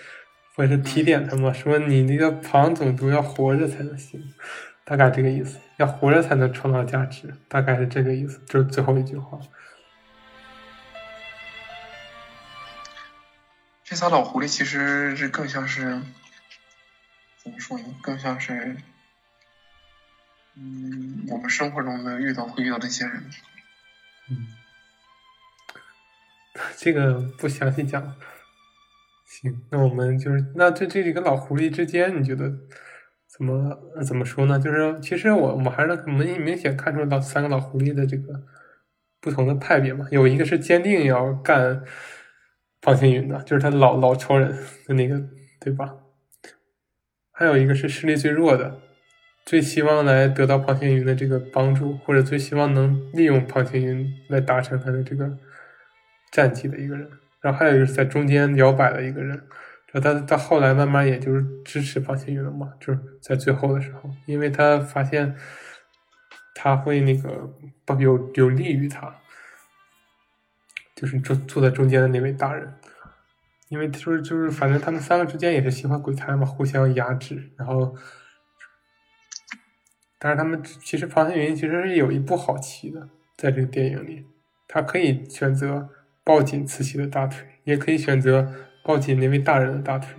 [SPEAKER 1] 不是提点他嘛，说你那个庞总督要活着才能行，大概这个意思，要活着才能创造价值，大概是这个意思，就是最后一句话。
[SPEAKER 2] 这仨老狐狸其实是更像是，怎么说呢？更像是，嗯，我们生活中的遇到会遇到的一些人。
[SPEAKER 1] 嗯，[laughs] 这个不详细讲。行，那我们就是那这这几个老狐狸之间，你觉得怎么怎么说呢？就是其实我我还是能明明显看出到三个老狐狸的这个不同的派别嘛。有一个是坚定要干方青云的，就是他老老仇人的那个，对吧？还有一个是实力最弱的，最希望来得到庞青云的这个帮助，或者最希望能利用庞青云来达成他的这个战绩的一个人。然后还有一个是在中间摇摆的一个人，然后他他后来慢慢也就是支持庞青云了嘛，就是在最后的时候，因为他发现他会那个有有利于他，就是坐坐在中间的那位大人。因为就是就是，反正他们三个之间也是喜欢鬼胎嘛，互相压制。然后，但是他们其实庞青云其实是有一步好棋的，在这个电影里，他可以选择抱紧慈禧的大腿，也可以选择抱紧那位大人的大腿，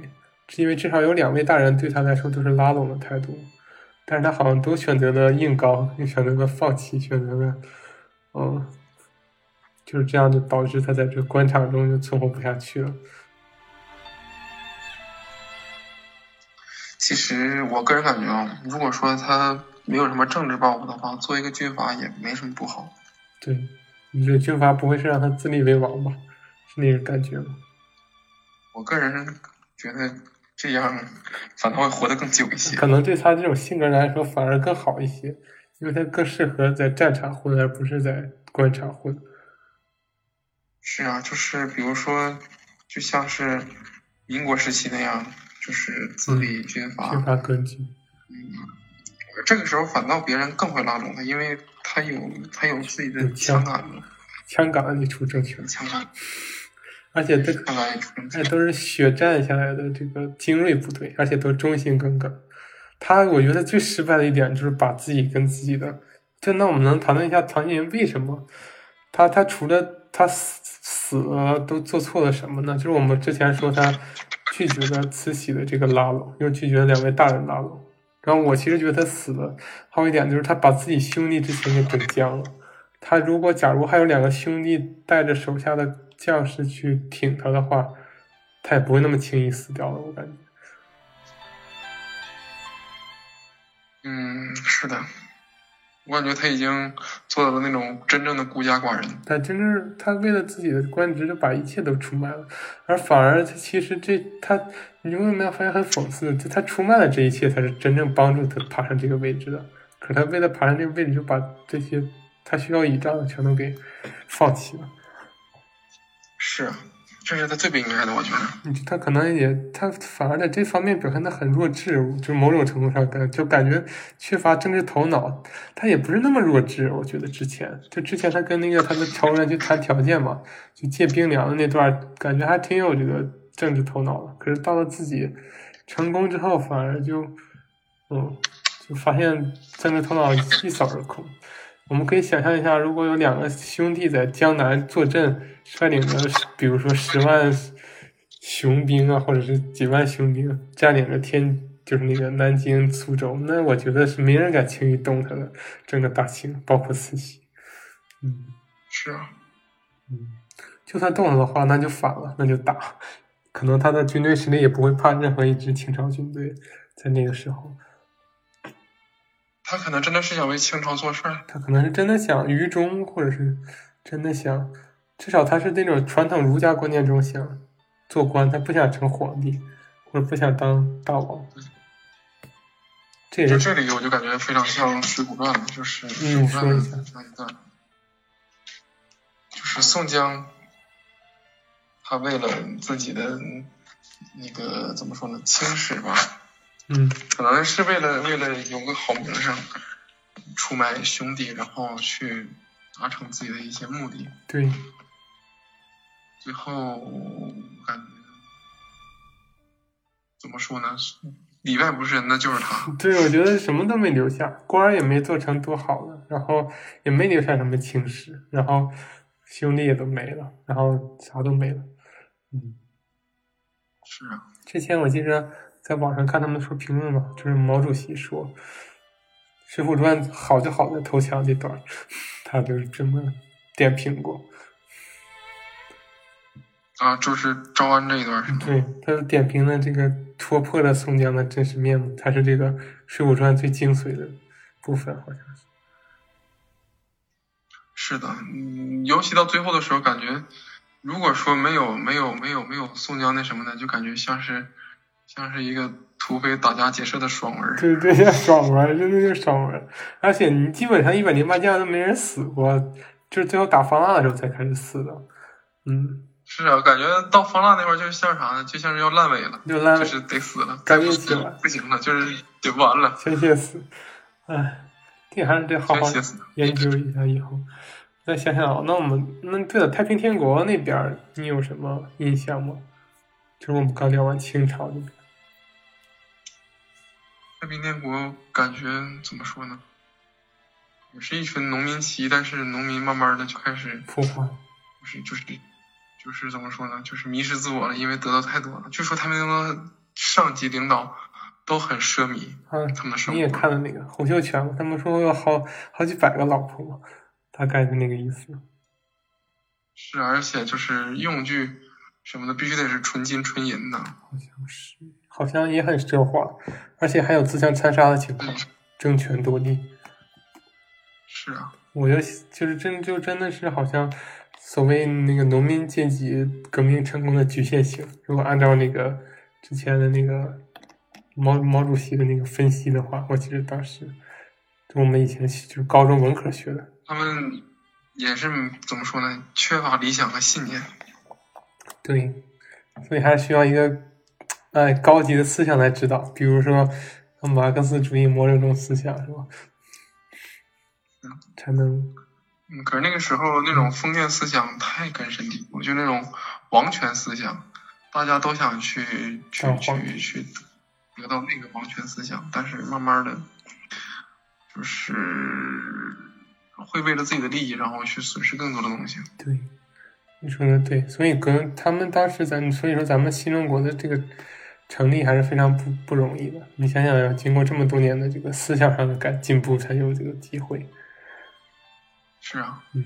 [SPEAKER 1] 因为至少有两位大人对他来说都是拉拢的态度。但是他好像都选择了硬刚，又选择了放弃，选择了，嗯，就是这样，就导致他在这个官场中就存活不下去了。
[SPEAKER 2] 其实我个人感觉啊，如果说他没有什么政治抱负的话，做一个军阀也没什么不好。
[SPEAKER 1] 对，你这军阀不会是让他自立为王吧？是那种感觉吗？
[SPEAKER 2] 我个人觉得这样反倒会活得更久一些。
[SPEAKER 1] 可能对他这种性格来说反而更好一些，因为他更适合在战场混，而不是在官场混。
[SPEAKER 2] 是啊，就是比如说，就像是民国时期那样。就是自立军阀，
[SPEAKER 1] 军阀割据。
[SPEAKER 2] 嗯，这个时候反倒别人更会拉拢他，因为他有他有自己的枪杆子，
[SPEAKER 1] 枪杆一出政权，
[SPEAKER 2] 枪杆，
[SPEAKER 1] 而且这个
[SPEAKER 2] 哎
[SPEAKER 1] 都是血战下来的这个精锐部队，而且都忠心耿耿。他我觉得最失败的一点就是把自己跟自己的，就那我们能谈论一下唐寅为什么他他除了他死死了都做错了什么呢？就是我们之前说他。拒绝了慈禧的这个拉拢，又拒绝了两位大人拉拢。然后我其实觉得他死了，还有一点就是他把自己兄弟之前给整僵了。他如果假如还有两个兄弟带着手下的将士去挺他的话，他也不会那么轻易死掉了。我感觉。
[SPEAKER 2] 嗯，是的。我感觉他已经做到了那种真正的孤家寡人，
[SPEAKER 1] 他真正他为了自己的官职，就把一切都出卖了，而反而他其实这他，你为什么要发现很讽刺？就他出卖了这一切，才是真正帮助他爬上这个位置的。可他为了爬上这个位置，就把这些他需要倚仗的全都给放弃了。
[SPEAKER 2] 是啊。这是他最不应该的，我觉得。
[SPEAKER 1] 他可能也，他反而在这方面表现的很弱智，就某种程度上感就感觉缺乏政治头脑。他也不是那么弱智，我觉得之前就之前他跟那个他的仇人去谈条件嘛，就借兵粮的那段，感觉还挺有这个政治头脑的。可是到了自己成功之后，反而就，嗯，就发现政治头脑一扫而空。我们可以想象一下，如果有两个兄弟在江南坐镇，率领着比如说十万雄兵啊，或者是几万雄兵，占领着天，就是那个南京、苏州，那我觉得是没人敢轻易动他的整个大清，包括慈禧。
[SPEAKER 2] 嗯，是啊，
[SPEAKER 1] 嗯，就算动了的话，那就反了，那就打，可能他的军队实力也不会怕任何一支清朝军队，在那个时候。
[SPEAKER 2] 他可能真的是想为清朝做事儿，
[SPEAKER 1] 他可能是真的想愚忠，或者是真的想，至少他是那种传统儒家观念中想做官，他不想成皇帝，或者不想当大王。
[SPEAKER 2] 这这里我就感觉非常像《水浒传》，就是《水浒传》那一段，就是宋江，他为了自己的那个怎么说呢，青史吧。
[SPEAKER 1] 嗯，
[SPEAKER 2] 可能是为了为了有个好名声，出卖兄弟，然后去达成自己的一些目的。
[SPEAKER 1] 对，
[SPEAKER 2] 最后感觉怎么说呢？里外不是人的就是他。[laughs]
[SPEAKER 1] 对，我觉得什么都没留下，官也没做成多好的，然后也没留下什么青史，然后兄弟也都没了，然后啥都没了。嗯，
[SPEAKER 2] 是啊。
[SPEAKER 1] 之前我记着。在网上看他们说评论嘛，就是毛主席说《水浒传》好就好在投降这段，他就是这么点评过。
[SPEAKER 2] 啊，就是招安这一段是吗？
[SPEAKER 1] 对，他点评了这个戳破了宋江的真实面目，他是这个《水浒传》最精髓的部分，好像是。
[SPEAKER 2] 是的，嗯，尤其到最后的时候，感觉如果说没有没有没有没有宋江那什么的，就感觉像是像是一个土匪打家劫舍的爽文。
[SPEAKER 1] 对对，像 [laughs] 爽文，真的就是爽文。而且你基本上一百零八将都没人死过，就是最后打方腊的时候才开始死的。嗯。
[SPEAKER 2] 是啊，感觉到方腊那块儿就是像啥呢？就像是要烂尾了，
[SPEAKER 1] 就烂，
[SPEAKER 2] 就是得死了，
[SPEAKER 1] 该不死了，
[SPEAKER 2] 不行了，就是得完了，
[SPEAKER 1] 先歇死。哎，这还是得好好研究一下以后。再想想，那我们那对了，太平天国那边你有什么印象吗？就是我们刚聊完清朝那边。
[SPEAKER 2] 太平天国感觉怎么说呢？也是一群农民起义，但是农民慢慢的就开始
[SPEAKER 1] 腐化，
[SPEAKER 2] 不是就是。就是怎么说呢？就是迷失自我了，因为得到太多了。据说他们的上级领导都很奢靡，
[SPEAKER 1] 嗯，
[SPEAKER 2] 他们生活。
[SPEAKER 1] 你也看了那个洪秀全他们说有好好几百个老婆，大概是那个意思。
[SPEAKER 2] 是，而且就是用具什么的，必须得是纯金纯银的。
[SPEAKER 1] 好像是，好像也很奢华，而且还有自相残杀的情况，争权夺利。
[SPEAKER 2] 是啊，
[SPEAKER 1] 我觉得就是真就真的是好像。所谓那个农民阶级革命成功的局限性，如果按照那个之前的那个毛毛主席的那个分析的话，我记得当时就我们以前就是高中文科学的，
[SPEAKER 2] 他们也是怎么说呢？缺乏理想和信念。
[SPEAKER 1] 对，所以还需要一个哎高级的思想来指导，比如说马克思主义、毛泽东思想，是吧？才能。
[SPEAKER 2] 嗯，可是那个时候那种封建思想太根深蒂固，就那种王权思想，大家都想去去去去得到那个王权思想，但是慢慢的，就是会为了自己的利益，然后去损失更多的东西。
[SPEAKER 1] 对，你说的对，所以跟他们当时咱，所以说咱们新中国的这个成立还是非常不不容易的。你想想，要经过这么多年的这个思想上的改进步，才有这个机会。
[SPEAKER 2] 是啊，
[SPEAKER 1] 嗯，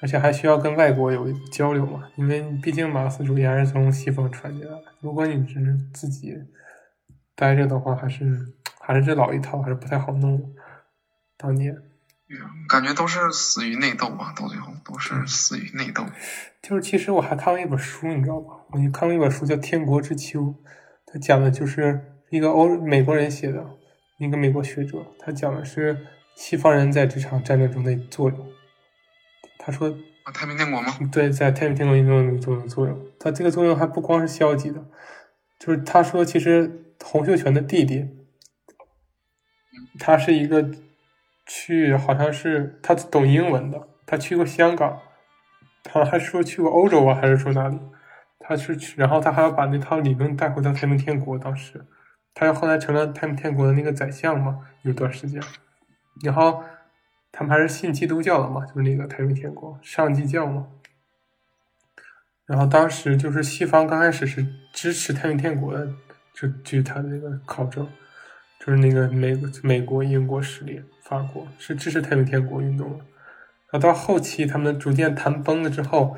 [SPEAKER 1] 而且还需要跟外国有交流嘛，因为毕竟马克思主义还是从西方传进来的。如果你只是自己待着的话，还是还是这老一套，还是不太好弄。当年，
[SPEAKER 2] 感觉都是死于内斗吧，到最后都是死于内斗。
[SPEAKER 1] 就是其实我还看过一本书，你知道吧？我看过一本书叫《天国之秋》，它讲的就是一个欧美国人写的，一个美国学者，他讲的是西方人在这场战争中的作用。他说：“
[SPEAKER 2] 太平天国吗？
[SPEAKER 1] 对，在太平天国运动中的作用，他这个作用还不光是消极的，就是他说，其实洪秀全的弟弟，他是一个去，好像是他懂英文的，他去过香港，他还说去过欧洲啊，还是说哪里？他是去，然后他还要把那套理论带回到太平天国。当时，他又后来成了太平天国的那个宰相嘛，有段时间，然后。”他们还是信基督教的嘛，就是那个太平天国上帝教嘛。然后当时就是西方刚开始是支持太平天国的，就据他的那个考证，就是那个美美国、英国势力、法国是支持太平天国运动的。然后到后期他们逐渐谈崩了之后，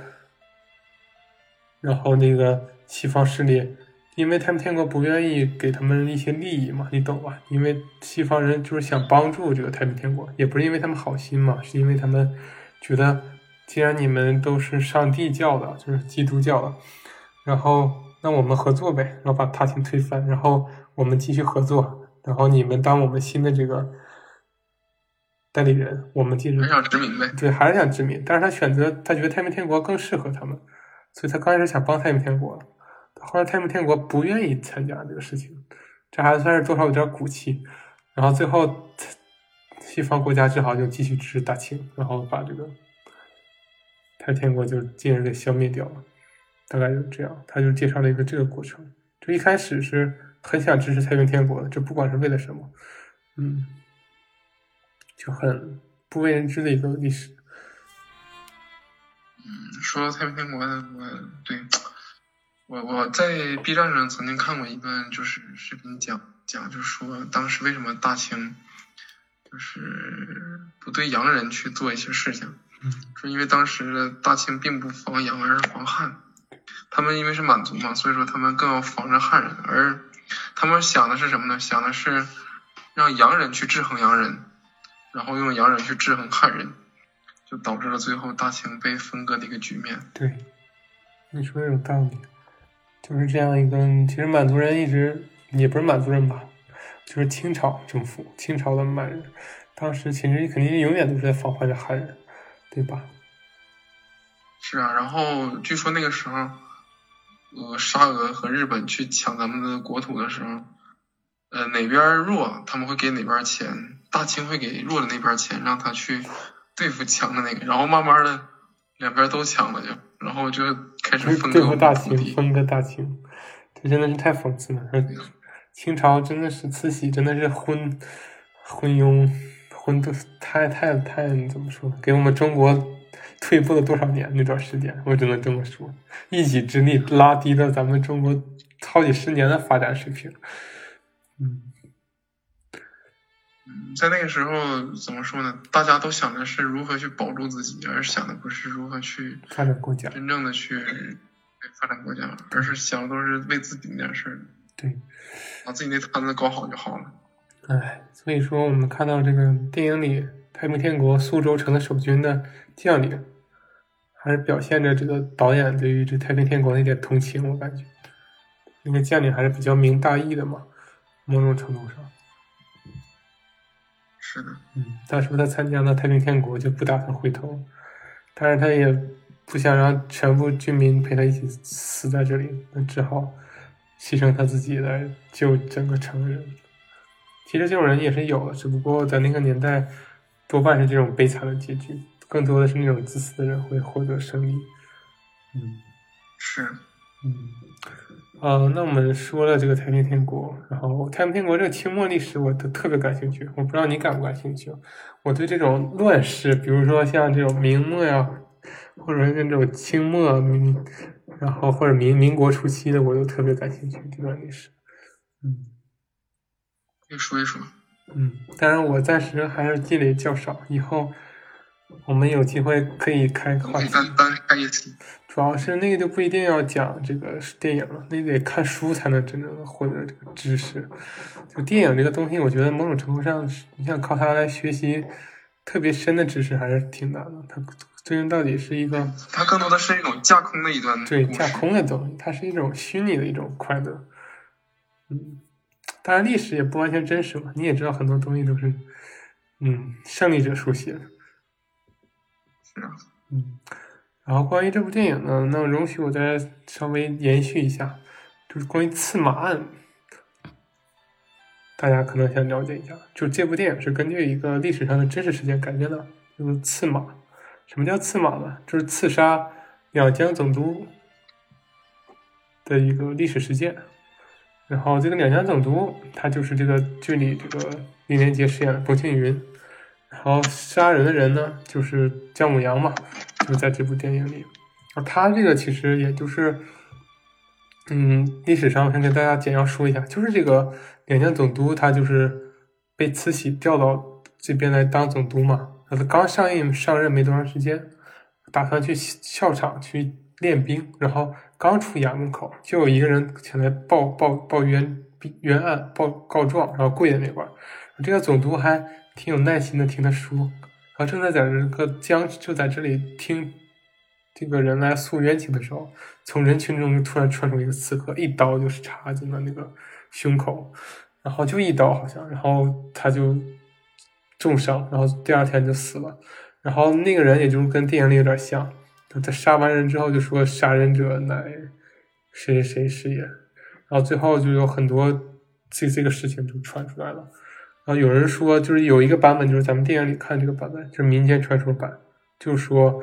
[SPEAKER 1] 然后那个西方势力。因为太平天国不愿意给他们一些利益嘛，你懂吧？因为西方人就是想帮助这个太平天国，也不是因为他们好心嘛，是因为他们觉得，既然你们都是上帝教的，就是基督教的，然后那我们合作呗，然后把大清推翻，然后我们继续合作，然后你们当我们新的这个代理人，我们继续
[SPEAKER 2] 还想殖民呗？
[SPEAKER 1] 对，还是想殖民，但是他选择，他觉得太平天国更适合他们，所以他刚开始想帮太平天国。后来太平天国不愿意参加这个事情，这还算是多少有点骨气。然后最后，西方国家只好就继续支持大清，然后把这个太平天国就进而给消灭掉了。大概就这样，他就介绍了一个这个过程。就一开始是很想支持太平天国的，这不管是为了什么，嗯，就很不为人知的一个历史。
[SPEAKER 2] 嗯，说到太平天国，我对。我我在 B 站上曾经看过一段就是视频讲讲，就是说当时为什么大清就是不对洋人去做一些事情，说因为当时的大清并不防洋而是防汉，他们因为是满族嘛，所以说他们更要防着汉人，而他们想的是什么呢？想的是让洋人去制衡洋人，然后用洋人去制衡汉人，就导致了最后大清被分割的一个局面。
[SPEAKER 1] 对，你说的有道理，就是这样一个。其实满族人一直也不是满族人吧，就是清朝政府，清朝的满人，当时其实肯定永远都是在防范着汉人，对吧？
[SPEAKER 2] 是啊，然后据说那个时候，呃，沙俄和日本去抢咱们的国土的时候，呃，哪边弱，他们会给哪边钱，大清会给弱的那边钱，让他去对付强的那个，然后慢慢的两边都强了就，然后就开始分割
[SPEAKER 1] 大清，分割大清，这真的是太讽刺了。[laughs] 清朝真的是慈禧，真的是昏昏庸昏的太太太怎么说，给我们中国。退步了多少年？那段时间，我只能这么说，一己之力拉低了咱们中国好几十年的发展水平。
[SPEAKER 2] 嗯，在那个时候怎么说呢？大家都想的是如何去保住自己，而想的不是如何去
[SPEAKER 1] 发展国家，
[SPEAKER 2] 真正的去发展国家，而是想的都是为自己那点事儿。
[SPEAKER 1] 对，
[SPEAKER 2] 把自己那摊子搞好就好了。
[SPEAKER 1] 哎，所以说我们看到这个电影里太平天国苏州城的守军的将领。还是表现着这个导演对于这太平天国的一点同情，我感觉那个将领还是比较明大义的嘛，某种程度上。
[SPEAKER 2] 是的，
[SPEAKER 1] 嗯，他说他参加了太平天国就不打算回头，但是他也不想让全部军民陪他一起死在这里，那只好牺牲他自己来救整个城人。其实这种人也是有的，只不过在那个年代多半是这种悲惨的结局。更多的是那种自私的人会获得胜利，嗯，
[SPEAKER 2] 是，
[SPEAKER 1] 嗯，呃，那我们说了这个太平天国，然后太平天国这个清末历史我都特别感兴趣，我不知道你感不感兴趣？我对这种乱世，比如说像这种明末呀，或者是这种清末明，然后或者民民国初期的，我都特别感兴趣这段历史，嗯，
[SPEAKER 2] 你说一说，
[SPEAKER 1] 嗯，当然我暂时还是积累较少，以后。我们有机会可以开话题，主要是那个就不一定要讲这个电影了，那得看书才能真正的获得这个知识。就电影这个东西，我觉得某种程度上，你想靠它来学习特别深的知识还是挺难的。它最终到底是一个，
[SPEAKER 2] 它更多的是一种架空的一段，
[SPEAKER 1] 对架空的东西，它是一种虚拟的一种快乐。嗯，当然历史也不完全真实嘛，你也知道很多东西都是，嗯，胜利者书写的。嗯，然后关于这部电影呢，那容许我再稍微延续一下，就是关于刺马案，大家可能想了解一下，就这部电影是根据一个历史上的真实事件改编的，就是刺马。什么叫刺马呢？就是刺杀两江总督的一个历史事件。然后这个两江总督，他就是这个剧里这个李连杰饰演的冯庆云。然后杀人的人呢，就是姜母羊嘛，就在这部电影里。啊，他这个其实也就是，嗯，历史上我先跟大家简要说一下，就是这个两江总督，他就是被慈禧调到这边来当总督嘛。他刚上任上任没多长时间，打算去校场去练兵，然后刚出衙门口，就有一个人前来报报报冤冤案报告状，然后跪在那块儿，这个总督还。挺有耐心的听他说，然后正在在这个僵就在这里听这个人来诉冤情的时候，从人群中突然窜出一个刺客，一刀就是插进了那个胸口，然后就一刀好像，然后他就重伤，然后第二天就死了。然后那个人也就是跟电影里有点像，他杀完人之后就说杀人者乃谁谁谁是也，然后最后就有很多这这个事情就传出来了。然后有人说，就是有一个版本，就是咱们电影里看这个版本，就是民间传说版，就说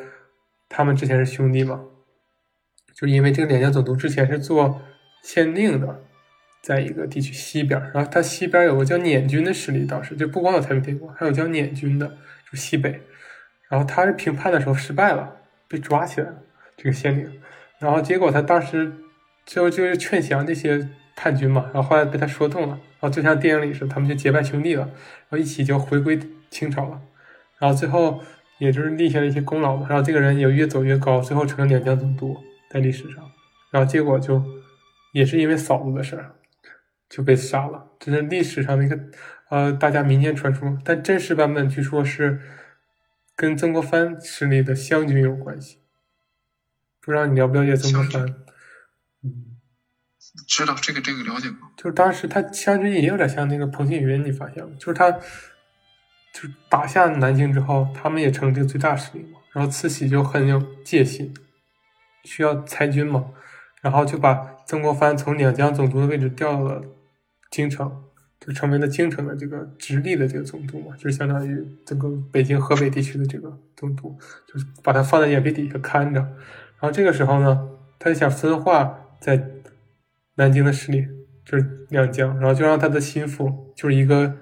[SPEAKER 1] 他们之前是兄弟嘛，就因为这个两江总督之前是做县令的，在一个地区西边，然后他西边有个叫捻军的势力，当时就不光有太平天国，还有叫捻军的，就西北，然后他是平叛的时候失败了，被抓起来了，这个县令，然后结果他当时就就是劝降那些叛军嘛，然后后来被他说动了。然后就像电影里似的，他们就结拜兄弟了，然后一起就回归清朝了。然后最后也就是立下了一些功劳嘛。然后这个人也越走越高，最后成了两江总督，在历史上。然后结果就也是因为嫂子的事儿就被杀了。这是历史上的一个呃大家民间传说，但真实版本据说是跟曾国藩势力的湘军有关系。不知道你了不了解曾国藩？
[SPEAKER 2] 知道这个这个了解吗。
[SPEAKER 1] 就是当时他湘军也有点像那个彭庆云，你发现吗？就是他就是打下南京之后，他们也成这个最大势力嘛。然后慈禧就很有戒心，需要裁军嘛，然后就把曾国藩从两江总督的位置调到了京城，就成为了京城的这个直隶的这个总督嘛，就是相当于整个北京河北地区的这个总督，就是把他放在眼皮底下看着。然后这个时候呢，他就想分化在南京的势力，就是两江，然后就让他的心腹，就是一个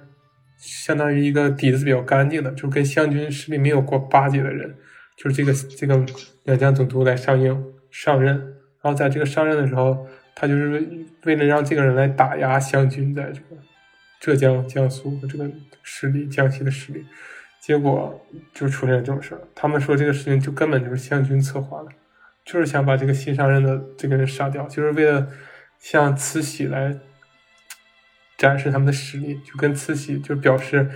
[SPEAKER 1] 相当于一个底子比较干净的，就跟湘军势力没有过巴结的人，就是这个这个两江总督来上映上任。然后在这个上任的时候，他就是为了让这个人来打压湘军在这个浙江、江苏的这个势力、江西的势力，结果就出现这种事儿。他们说这个事情就根本就是湘军策划的。就是想把这个新上任的这个人杀掉，就是为了向慈禧来展示他们的实力，就跟慈禧就表示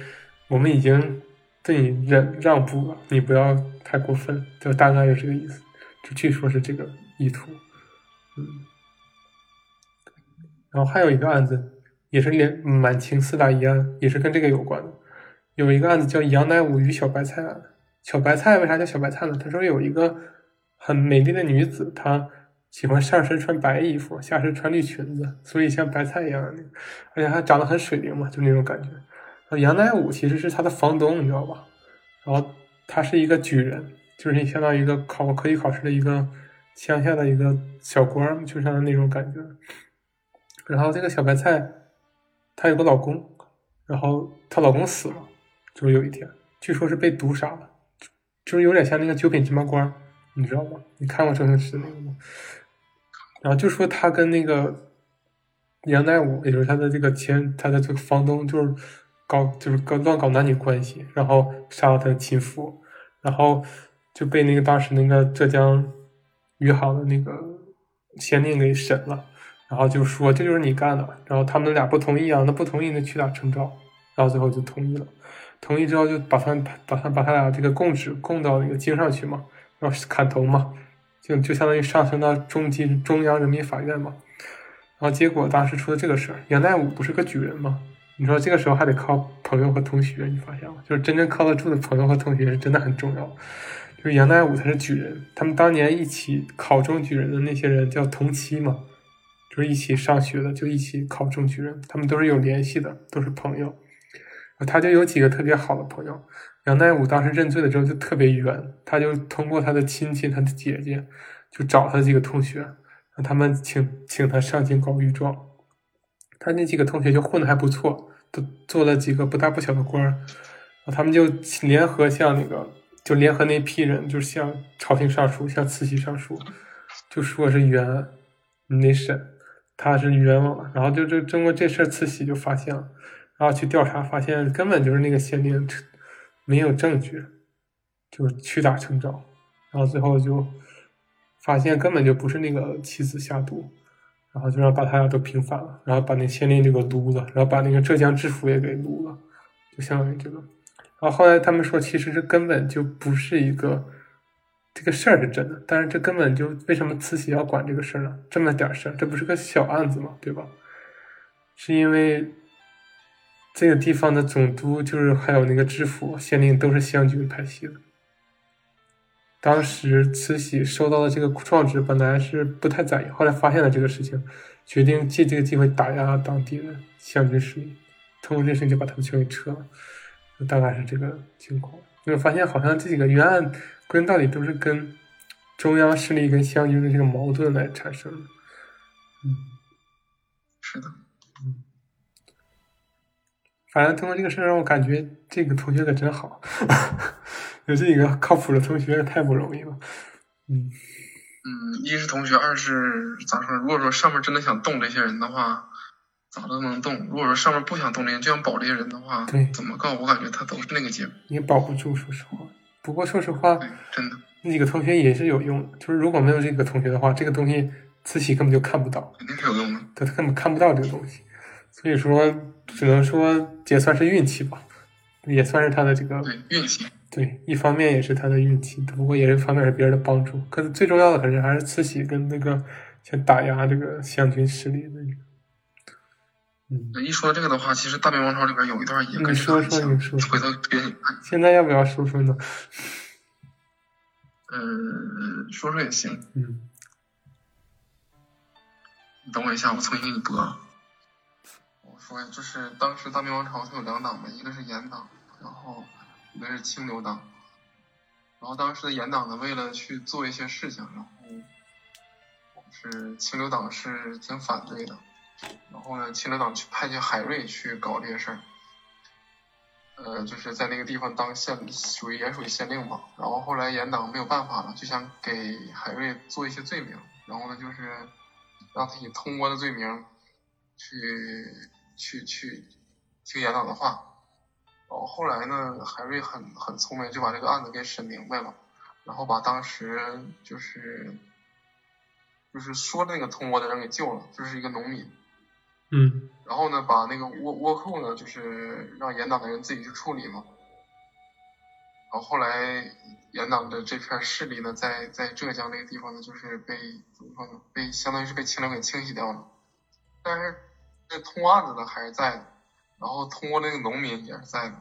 [SPEAKER 1] 我们已经对你让让步了，你不要太过分，就大概是这个意思。就据说是这个意图，嗯。然后还有一个案子，也是连满清四大疑案，也是跟这个有关的。有一个案子叫杨乃武与小白菜案。小白菜为啥叫小白菜呢？他说有一个。很美丽的女子，她喜欢上身穿白衣服，下身穿绿裙子，所以像白菜一样的，而且还长得很水灵嘛，就那种感觉。杨乃武其实是他的房东，你知道吧？然后他是一个举人，就是相当于一个考过科举考试的一个乡下的一个小官，就像那种感觉。然后这个小白菜，她有个老公，然后她老公死了，就是有一天，据说是被毒杀了，就是有点像那个九品芝麻官。你知道吗？你看过周星驰那个吗？然后就说他跟那个杨乃武，也就是他的这个前，他的这个房东，就是搞就是搞乱搞男女关系，然后杀了他的亲夫，然后就被那个当时那个浙江余杭的那个县令给审了，然后就说这就是你干的，然后他们俩不同意啊，那不同意那屈打成招，然后最后就同意了，同意之后就把他把他把他俩这个供职供到那个京上去嘛。然后砍头嘛，就就相当于上升到中级中央人民法院嘛，然后结果当时出了这个事儿，杨乃武不是个举人吗？你说这个时候还得靠朋友和同学，你发现吗？就是真正靠得住的朋友和同学是真的很重要。就是杨乃武他是举人，他们当年一起考中举人的那些人叫同期嘛，就是一起上学的，就一起考中举人，他们都是有联系的，都是朋友。他就有几个特别好的朋友。杨乃武当时认罪的时候就特别冤，他就通过他的亲戚、他的姐姐，就找他几个同学，让他们请请他上京告御状。他那几个同学就混的还不错，都做了几个不大不小的官儿。他们就联合向那个，就联合那批人，就向朝廷上书，向慈禧上书，就说是冤，你得审，他是冤枉了。然后就就经过这事，慈禧就发现了，然后去调查，发现根本就是那个县令。没有证据，就是屈打成招，然后最后就发现根本就不是那个妻子下毒，然后就让把他俩都平反了，然后把那县令这个撸了，然后把那个浙江知府也给撸了，就相当于这个。然后后来他们说，其实这根本就不是一个这个事儿是真的，但是这根本就为什么慈禧要管这个事儿呢？这么点事儿，这不是个小案子吗？对吧？是因为。这个地方的总督就是还有那个知府、县令都是湘军派系的。当时慈禧收到了这个状纸，本来是不太在意，后来发现了这个事情，决定借这个机会打压当地的湘军势力，通过这事就把他们全给撤了。大概是这个情况。因为发现好像这几个冤案归根到底都是跟中央势力跟湘军的这个矛盾来产生的。
[SPEAKER 2] 嗯，是的。
[SPEAKER 1] 反正通过这个事儿让我感觉这个同学可真好，有这几个靠谱的同学太不容易了。
[SPEAKER 2] 嗯嗯，一是同学，二是咋说？如果说上面真的想动这些人的话，咋都能动；如果说上面不想动这些，就想保这些人的话，
[SPEAKER 1] 对，
[SPEAKER 2] 怎么告？我感觉他都是那个结果。
[SPEAKER 1] 也保不住，说实话。不过说实话，
[SPEAKER 2] 真的，
[SPEAKER 1] 那几个同学也是有用。就是如果没有这个同学的话，这个东西慈禧根本就看不到，
[SPEAKER 2] 肯定是有用的。
[SPEAKER 1] 他根本看不到这个东西，所以说只能说也算是运气吧，也算是他的这个
[SPEAKER 2] 对运气。
[SPEAKER 1] 对，一方面也是他的运气，不过也是一方面是别人的帮助。可是最重要的可是还是慈禧跟那个想打压这个湘军势力的。嗯，
[SPEAKER 2] 一说这个的话，其实《大明王朝》里边有一段也跟
[SPEAKER 1] 你说说，你说，
[SPEAKER 2] 回头给你看。
[SPEAKER 1] 现在要不要说说呢？
[SPEAKER 2] 嗯，说说也行。
[SPEAKER 1] 嗯，
[SPEAKER 2] 你等我一下，我重新给你播。我，就是当时大明王朝它有两党嘛，一个是严党，然后一个是清流党。然后当时的严党呢，为了去做一些事情，然后是清流党是挺反对的。然后呢，清流党去派遣海瑞去搞这些事儿，呃，就是在那个地方当县，属于也属于县令嘛。然后后来严党没有办法了，就想给海瑞做一些罪名，然后呢，就是让他以通倭的罪名去去去听严党的话。然后后来呢，海瑞很很聪明，就把这个案子给审明白了，然后把当时就是就是说那个通倭的人给救了，就是一个农民。
[SPEAKER 1] 嗯，
[SPEAKER 2] 然后呢，把那个倭倭寇呢，就是让严党的人自己去处理嘛。然后后来严党的这片势力呢，在在浙江那个地方呢，就是被怎么说呢？被相当于是被清流给清洗掉了。但是那通案子呢还是在的，然后通过那个农民也是在的。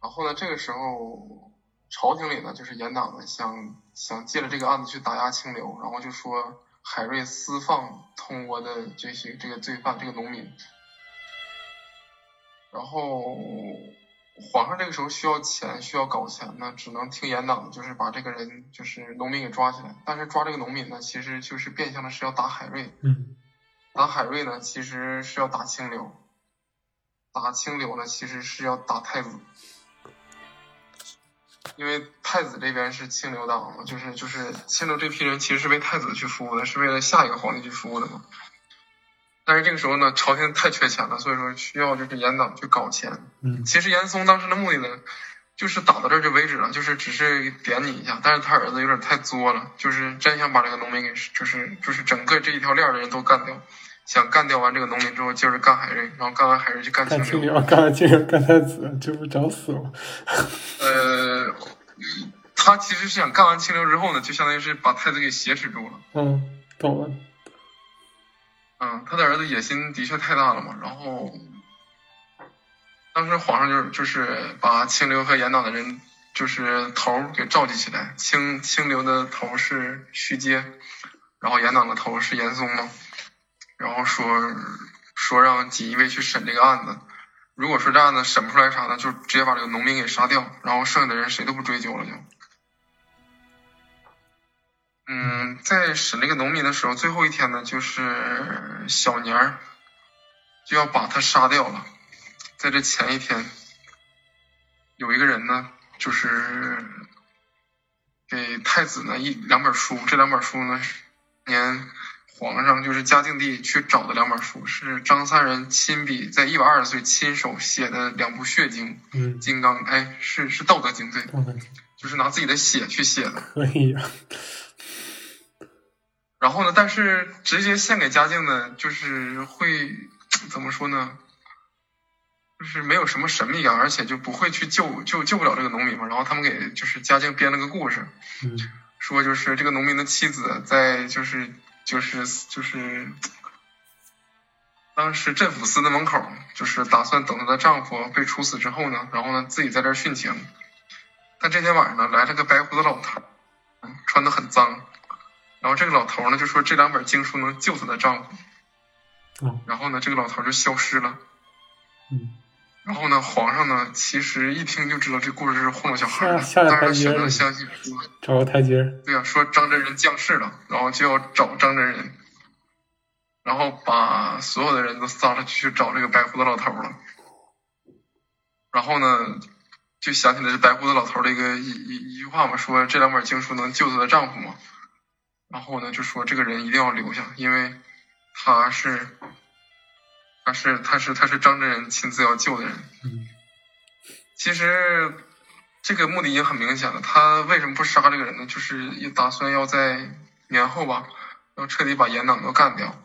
[SPEAKER 2] 然后呢，这个时候朝廷里呢，就是严党呢想想借着这个案子去打压清流，然后就说。海瑞私放通倭的这些这个罪犯，这个农民，然后皇上这个时候需要钱，需要搞钱呢，只能听严党，就是把这个人就是农民给抓起来。但是抓这个农民呢，其实就是变相的是要打海瑞。
[SPEAKER 1] 嗯。
[SPEAKER 2] 打海瑞呢，其实是要打清流。打清流呢，其实是要打太子。因为太子这边是清流党嘛，就是就是清流这批人其实是为太子去服务的，是为了下一个皇帝去服务的嘛。但是这个时候呢，朝廷太缺钱了，所以说需要就是严党去搞钱。
[SPEAKER 1] 嗯。
[SPEAKER 2] 其实严嵩当时的目的呢，就是打到这就为止了，就是只是点你一下。但是他儿子有点太作了，就是真想把这个农民给，就是就是整个这一条链的人都干掉。想干掉完这个农民之后，接着干海瑞，然后干完海瑞就干清
[SPEAKER 1] 流，干完清流干太子，这不找死吗？[laughs]
[SPEAKER 2] 呃，他其实是想干完清流之后呢，就相当于是把太子给挟持住了。
[SPEAKER 1] 嗯，懂了。
[SPEAKER 2] 嗯，他的儿子野心的确太大了嘛。然后，当时皇上就是就是把清流和严党的人就是头给召集起来，清清流的头是徐阶，然后严党的头是严嵩嘛。然后说说让锦衣卫去审这个案子，如果说这案子审不出来啥呢，就直接把这个农民给杀掉，然后剩下的人谁都不追究了就。嗯，在审这个农民的时候，最后一天呢，就是小年儿就要把他杀掉了。在这前一天，有一个人呢，就是给太子呢一两本书，这两本书呢年。皇上就是嘉靖帝去找的两本书，是张三人亲笔在一百二十岁亲手写的两部血经，
[SPEAKER 1] 嗯，
[SPEAKER 2] 金刚，哎，是是道德经对，
[SPEAKER 1] 道德经，
[SPEAKER 2] 就是拿自己的血去写的，
[SPEAKER 1] 可以呀。
[SPEAKER 2] 然后呢，但是直接献给嘉靖呢，就是会怎么说呢？就是没有什么神秘感，而且就不会去救救救不了这个农民嘛。然后他们给就是嘉靖编了个故事，
[SPEAKER 1] 嗯，
[SPEAKER 2] 说就是这个农民的妻子在就是。就是就是，当时镇抚司的门口，就是打算等她的丈夫被处死之后呢，然后呢自己在这殉情。但这天晚上呢，来了个白胡子老头，穿的很脏。然后这个老头呢就说这两本经书能救她的丈夫。然后呢，这个老头就消失了。
[SPEAKER 1] 嗯。
[SPEAKER 2] 然后呢，皇上呢其实一听就知道这故事是糊弄小孩的，但是选择相信。
[SPEAKER 1] 找个台阶。
[SPEAKER 2] 对呀，说张真人降世了，然后就要找张真人，然后把所有的人都撒了去找这个白胡子老头了。然后呢，就想起来这白胡子老头的一个一一一句话嘛，说这两本经书能救她的丈夫嘛。然后呢，就说这个人一定要留下，因为他是。他是他是他是张真人亲自要救的人。
[SPEAKER 1] 嗯，
[SPEAKER 2] 其实这个目的已经很明显了。他为什么不杀这个人呢？就是也打算要在年后吧，要彻底把严党都干掉，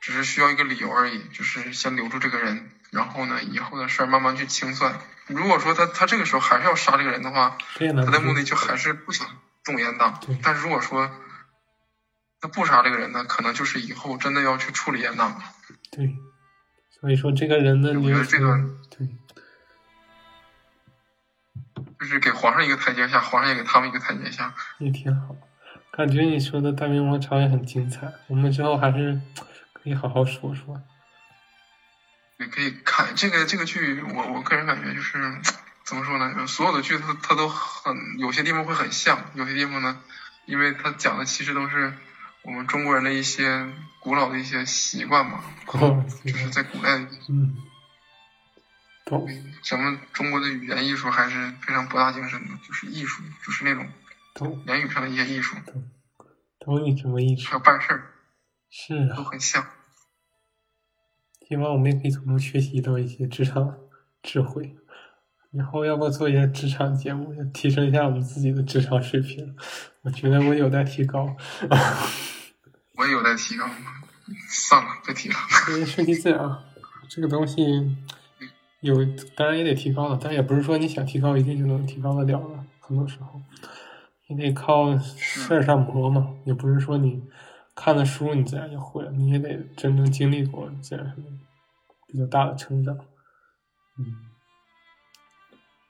[SPEAKER 2] 只是需要一个理由而已，就是先留住这个人，然后呢，以后的事儿慢慢去清算。如果说他他这个时候还是要杀这个人的话，他的目的就还是不想动严党。但是如果说他不杀这个人呢，可能就是以后真的要去处理严党。
[SPEAKER 1] 对，所以说这个人的
[SPEAKER 2] 我觉得这个
[SPEAKER 1] 对。
[SPEAKER 2] 就是给皇上一个台阶下，皇上也给他们一个台阶下，
[SPEAKER 1] 也挺好。感觉你说的大明王朝也很精彩，我们之后还是可以好好说说。
[SPEAKER 2] 也可以看这个这个剧，我我个人感觉就是怎么说呢？所有的剧它它都很有些地方会很像，有些地方呢，因为它讲的其实都是我们中国人的一些古老的一些习惯嘛，[laughs] 就是在古代。
[SPEAKER 1] 嗯。
[SPEAKER 2] 咱们中国的语言艺术还是非常博大精深的，就是艺术，就是那种言语上的一些艺术。
[SPEAKER 1] 懂你什么意思？
[SPEAKER 2] 还有办事儿，
[SPEAKER 1] 是啊，
[SPEAKER 2] 都很像。
[SPEAKER 1] 希望我们也可以从中学习到一些职场智慧。以后要不要做一些职场节目，提升一下我们自己的职场水平？我觉得我有待提高。[laughs]
[SPEAKER 2] 我也有待提高。算了，不提了。
[SPEAKER 1] 顺其自然，这个东西。有，当然也得提高了，但也不是说你想提高一定就能提高得了的。很多时候，你得靠事儿上磨嘛，也不是说你看了书你自然就会了，你也得真正经历过，自然是比较大的成长。嗯，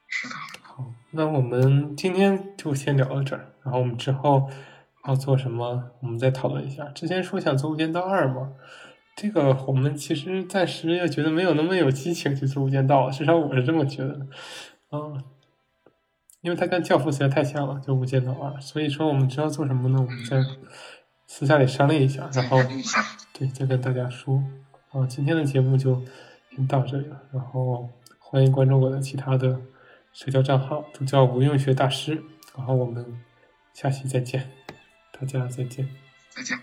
[SPEAKER 2] 是的。
[SPEAKER 1] 好，那我们今天就先聊到这儿，然后我们之后要做什么，我们再讨论一下。之前说想做《无间道二》嘛。这个我们其实暂时又觉得没有那么有激情去做《无间道》，至少我是这么觉得的，嗯，因为它跟《教父》实在太像了，就《无间道二》，所以说我们知道做什么呢？我们再私下里商量一下，然后对再跟大家说。啊，今天的节目就先到这里了，然后欢迎关注我的其他的社交账号，都叫无用学大师，然后我们下期再见，大家再见，
[SPEAKER 2] 再见。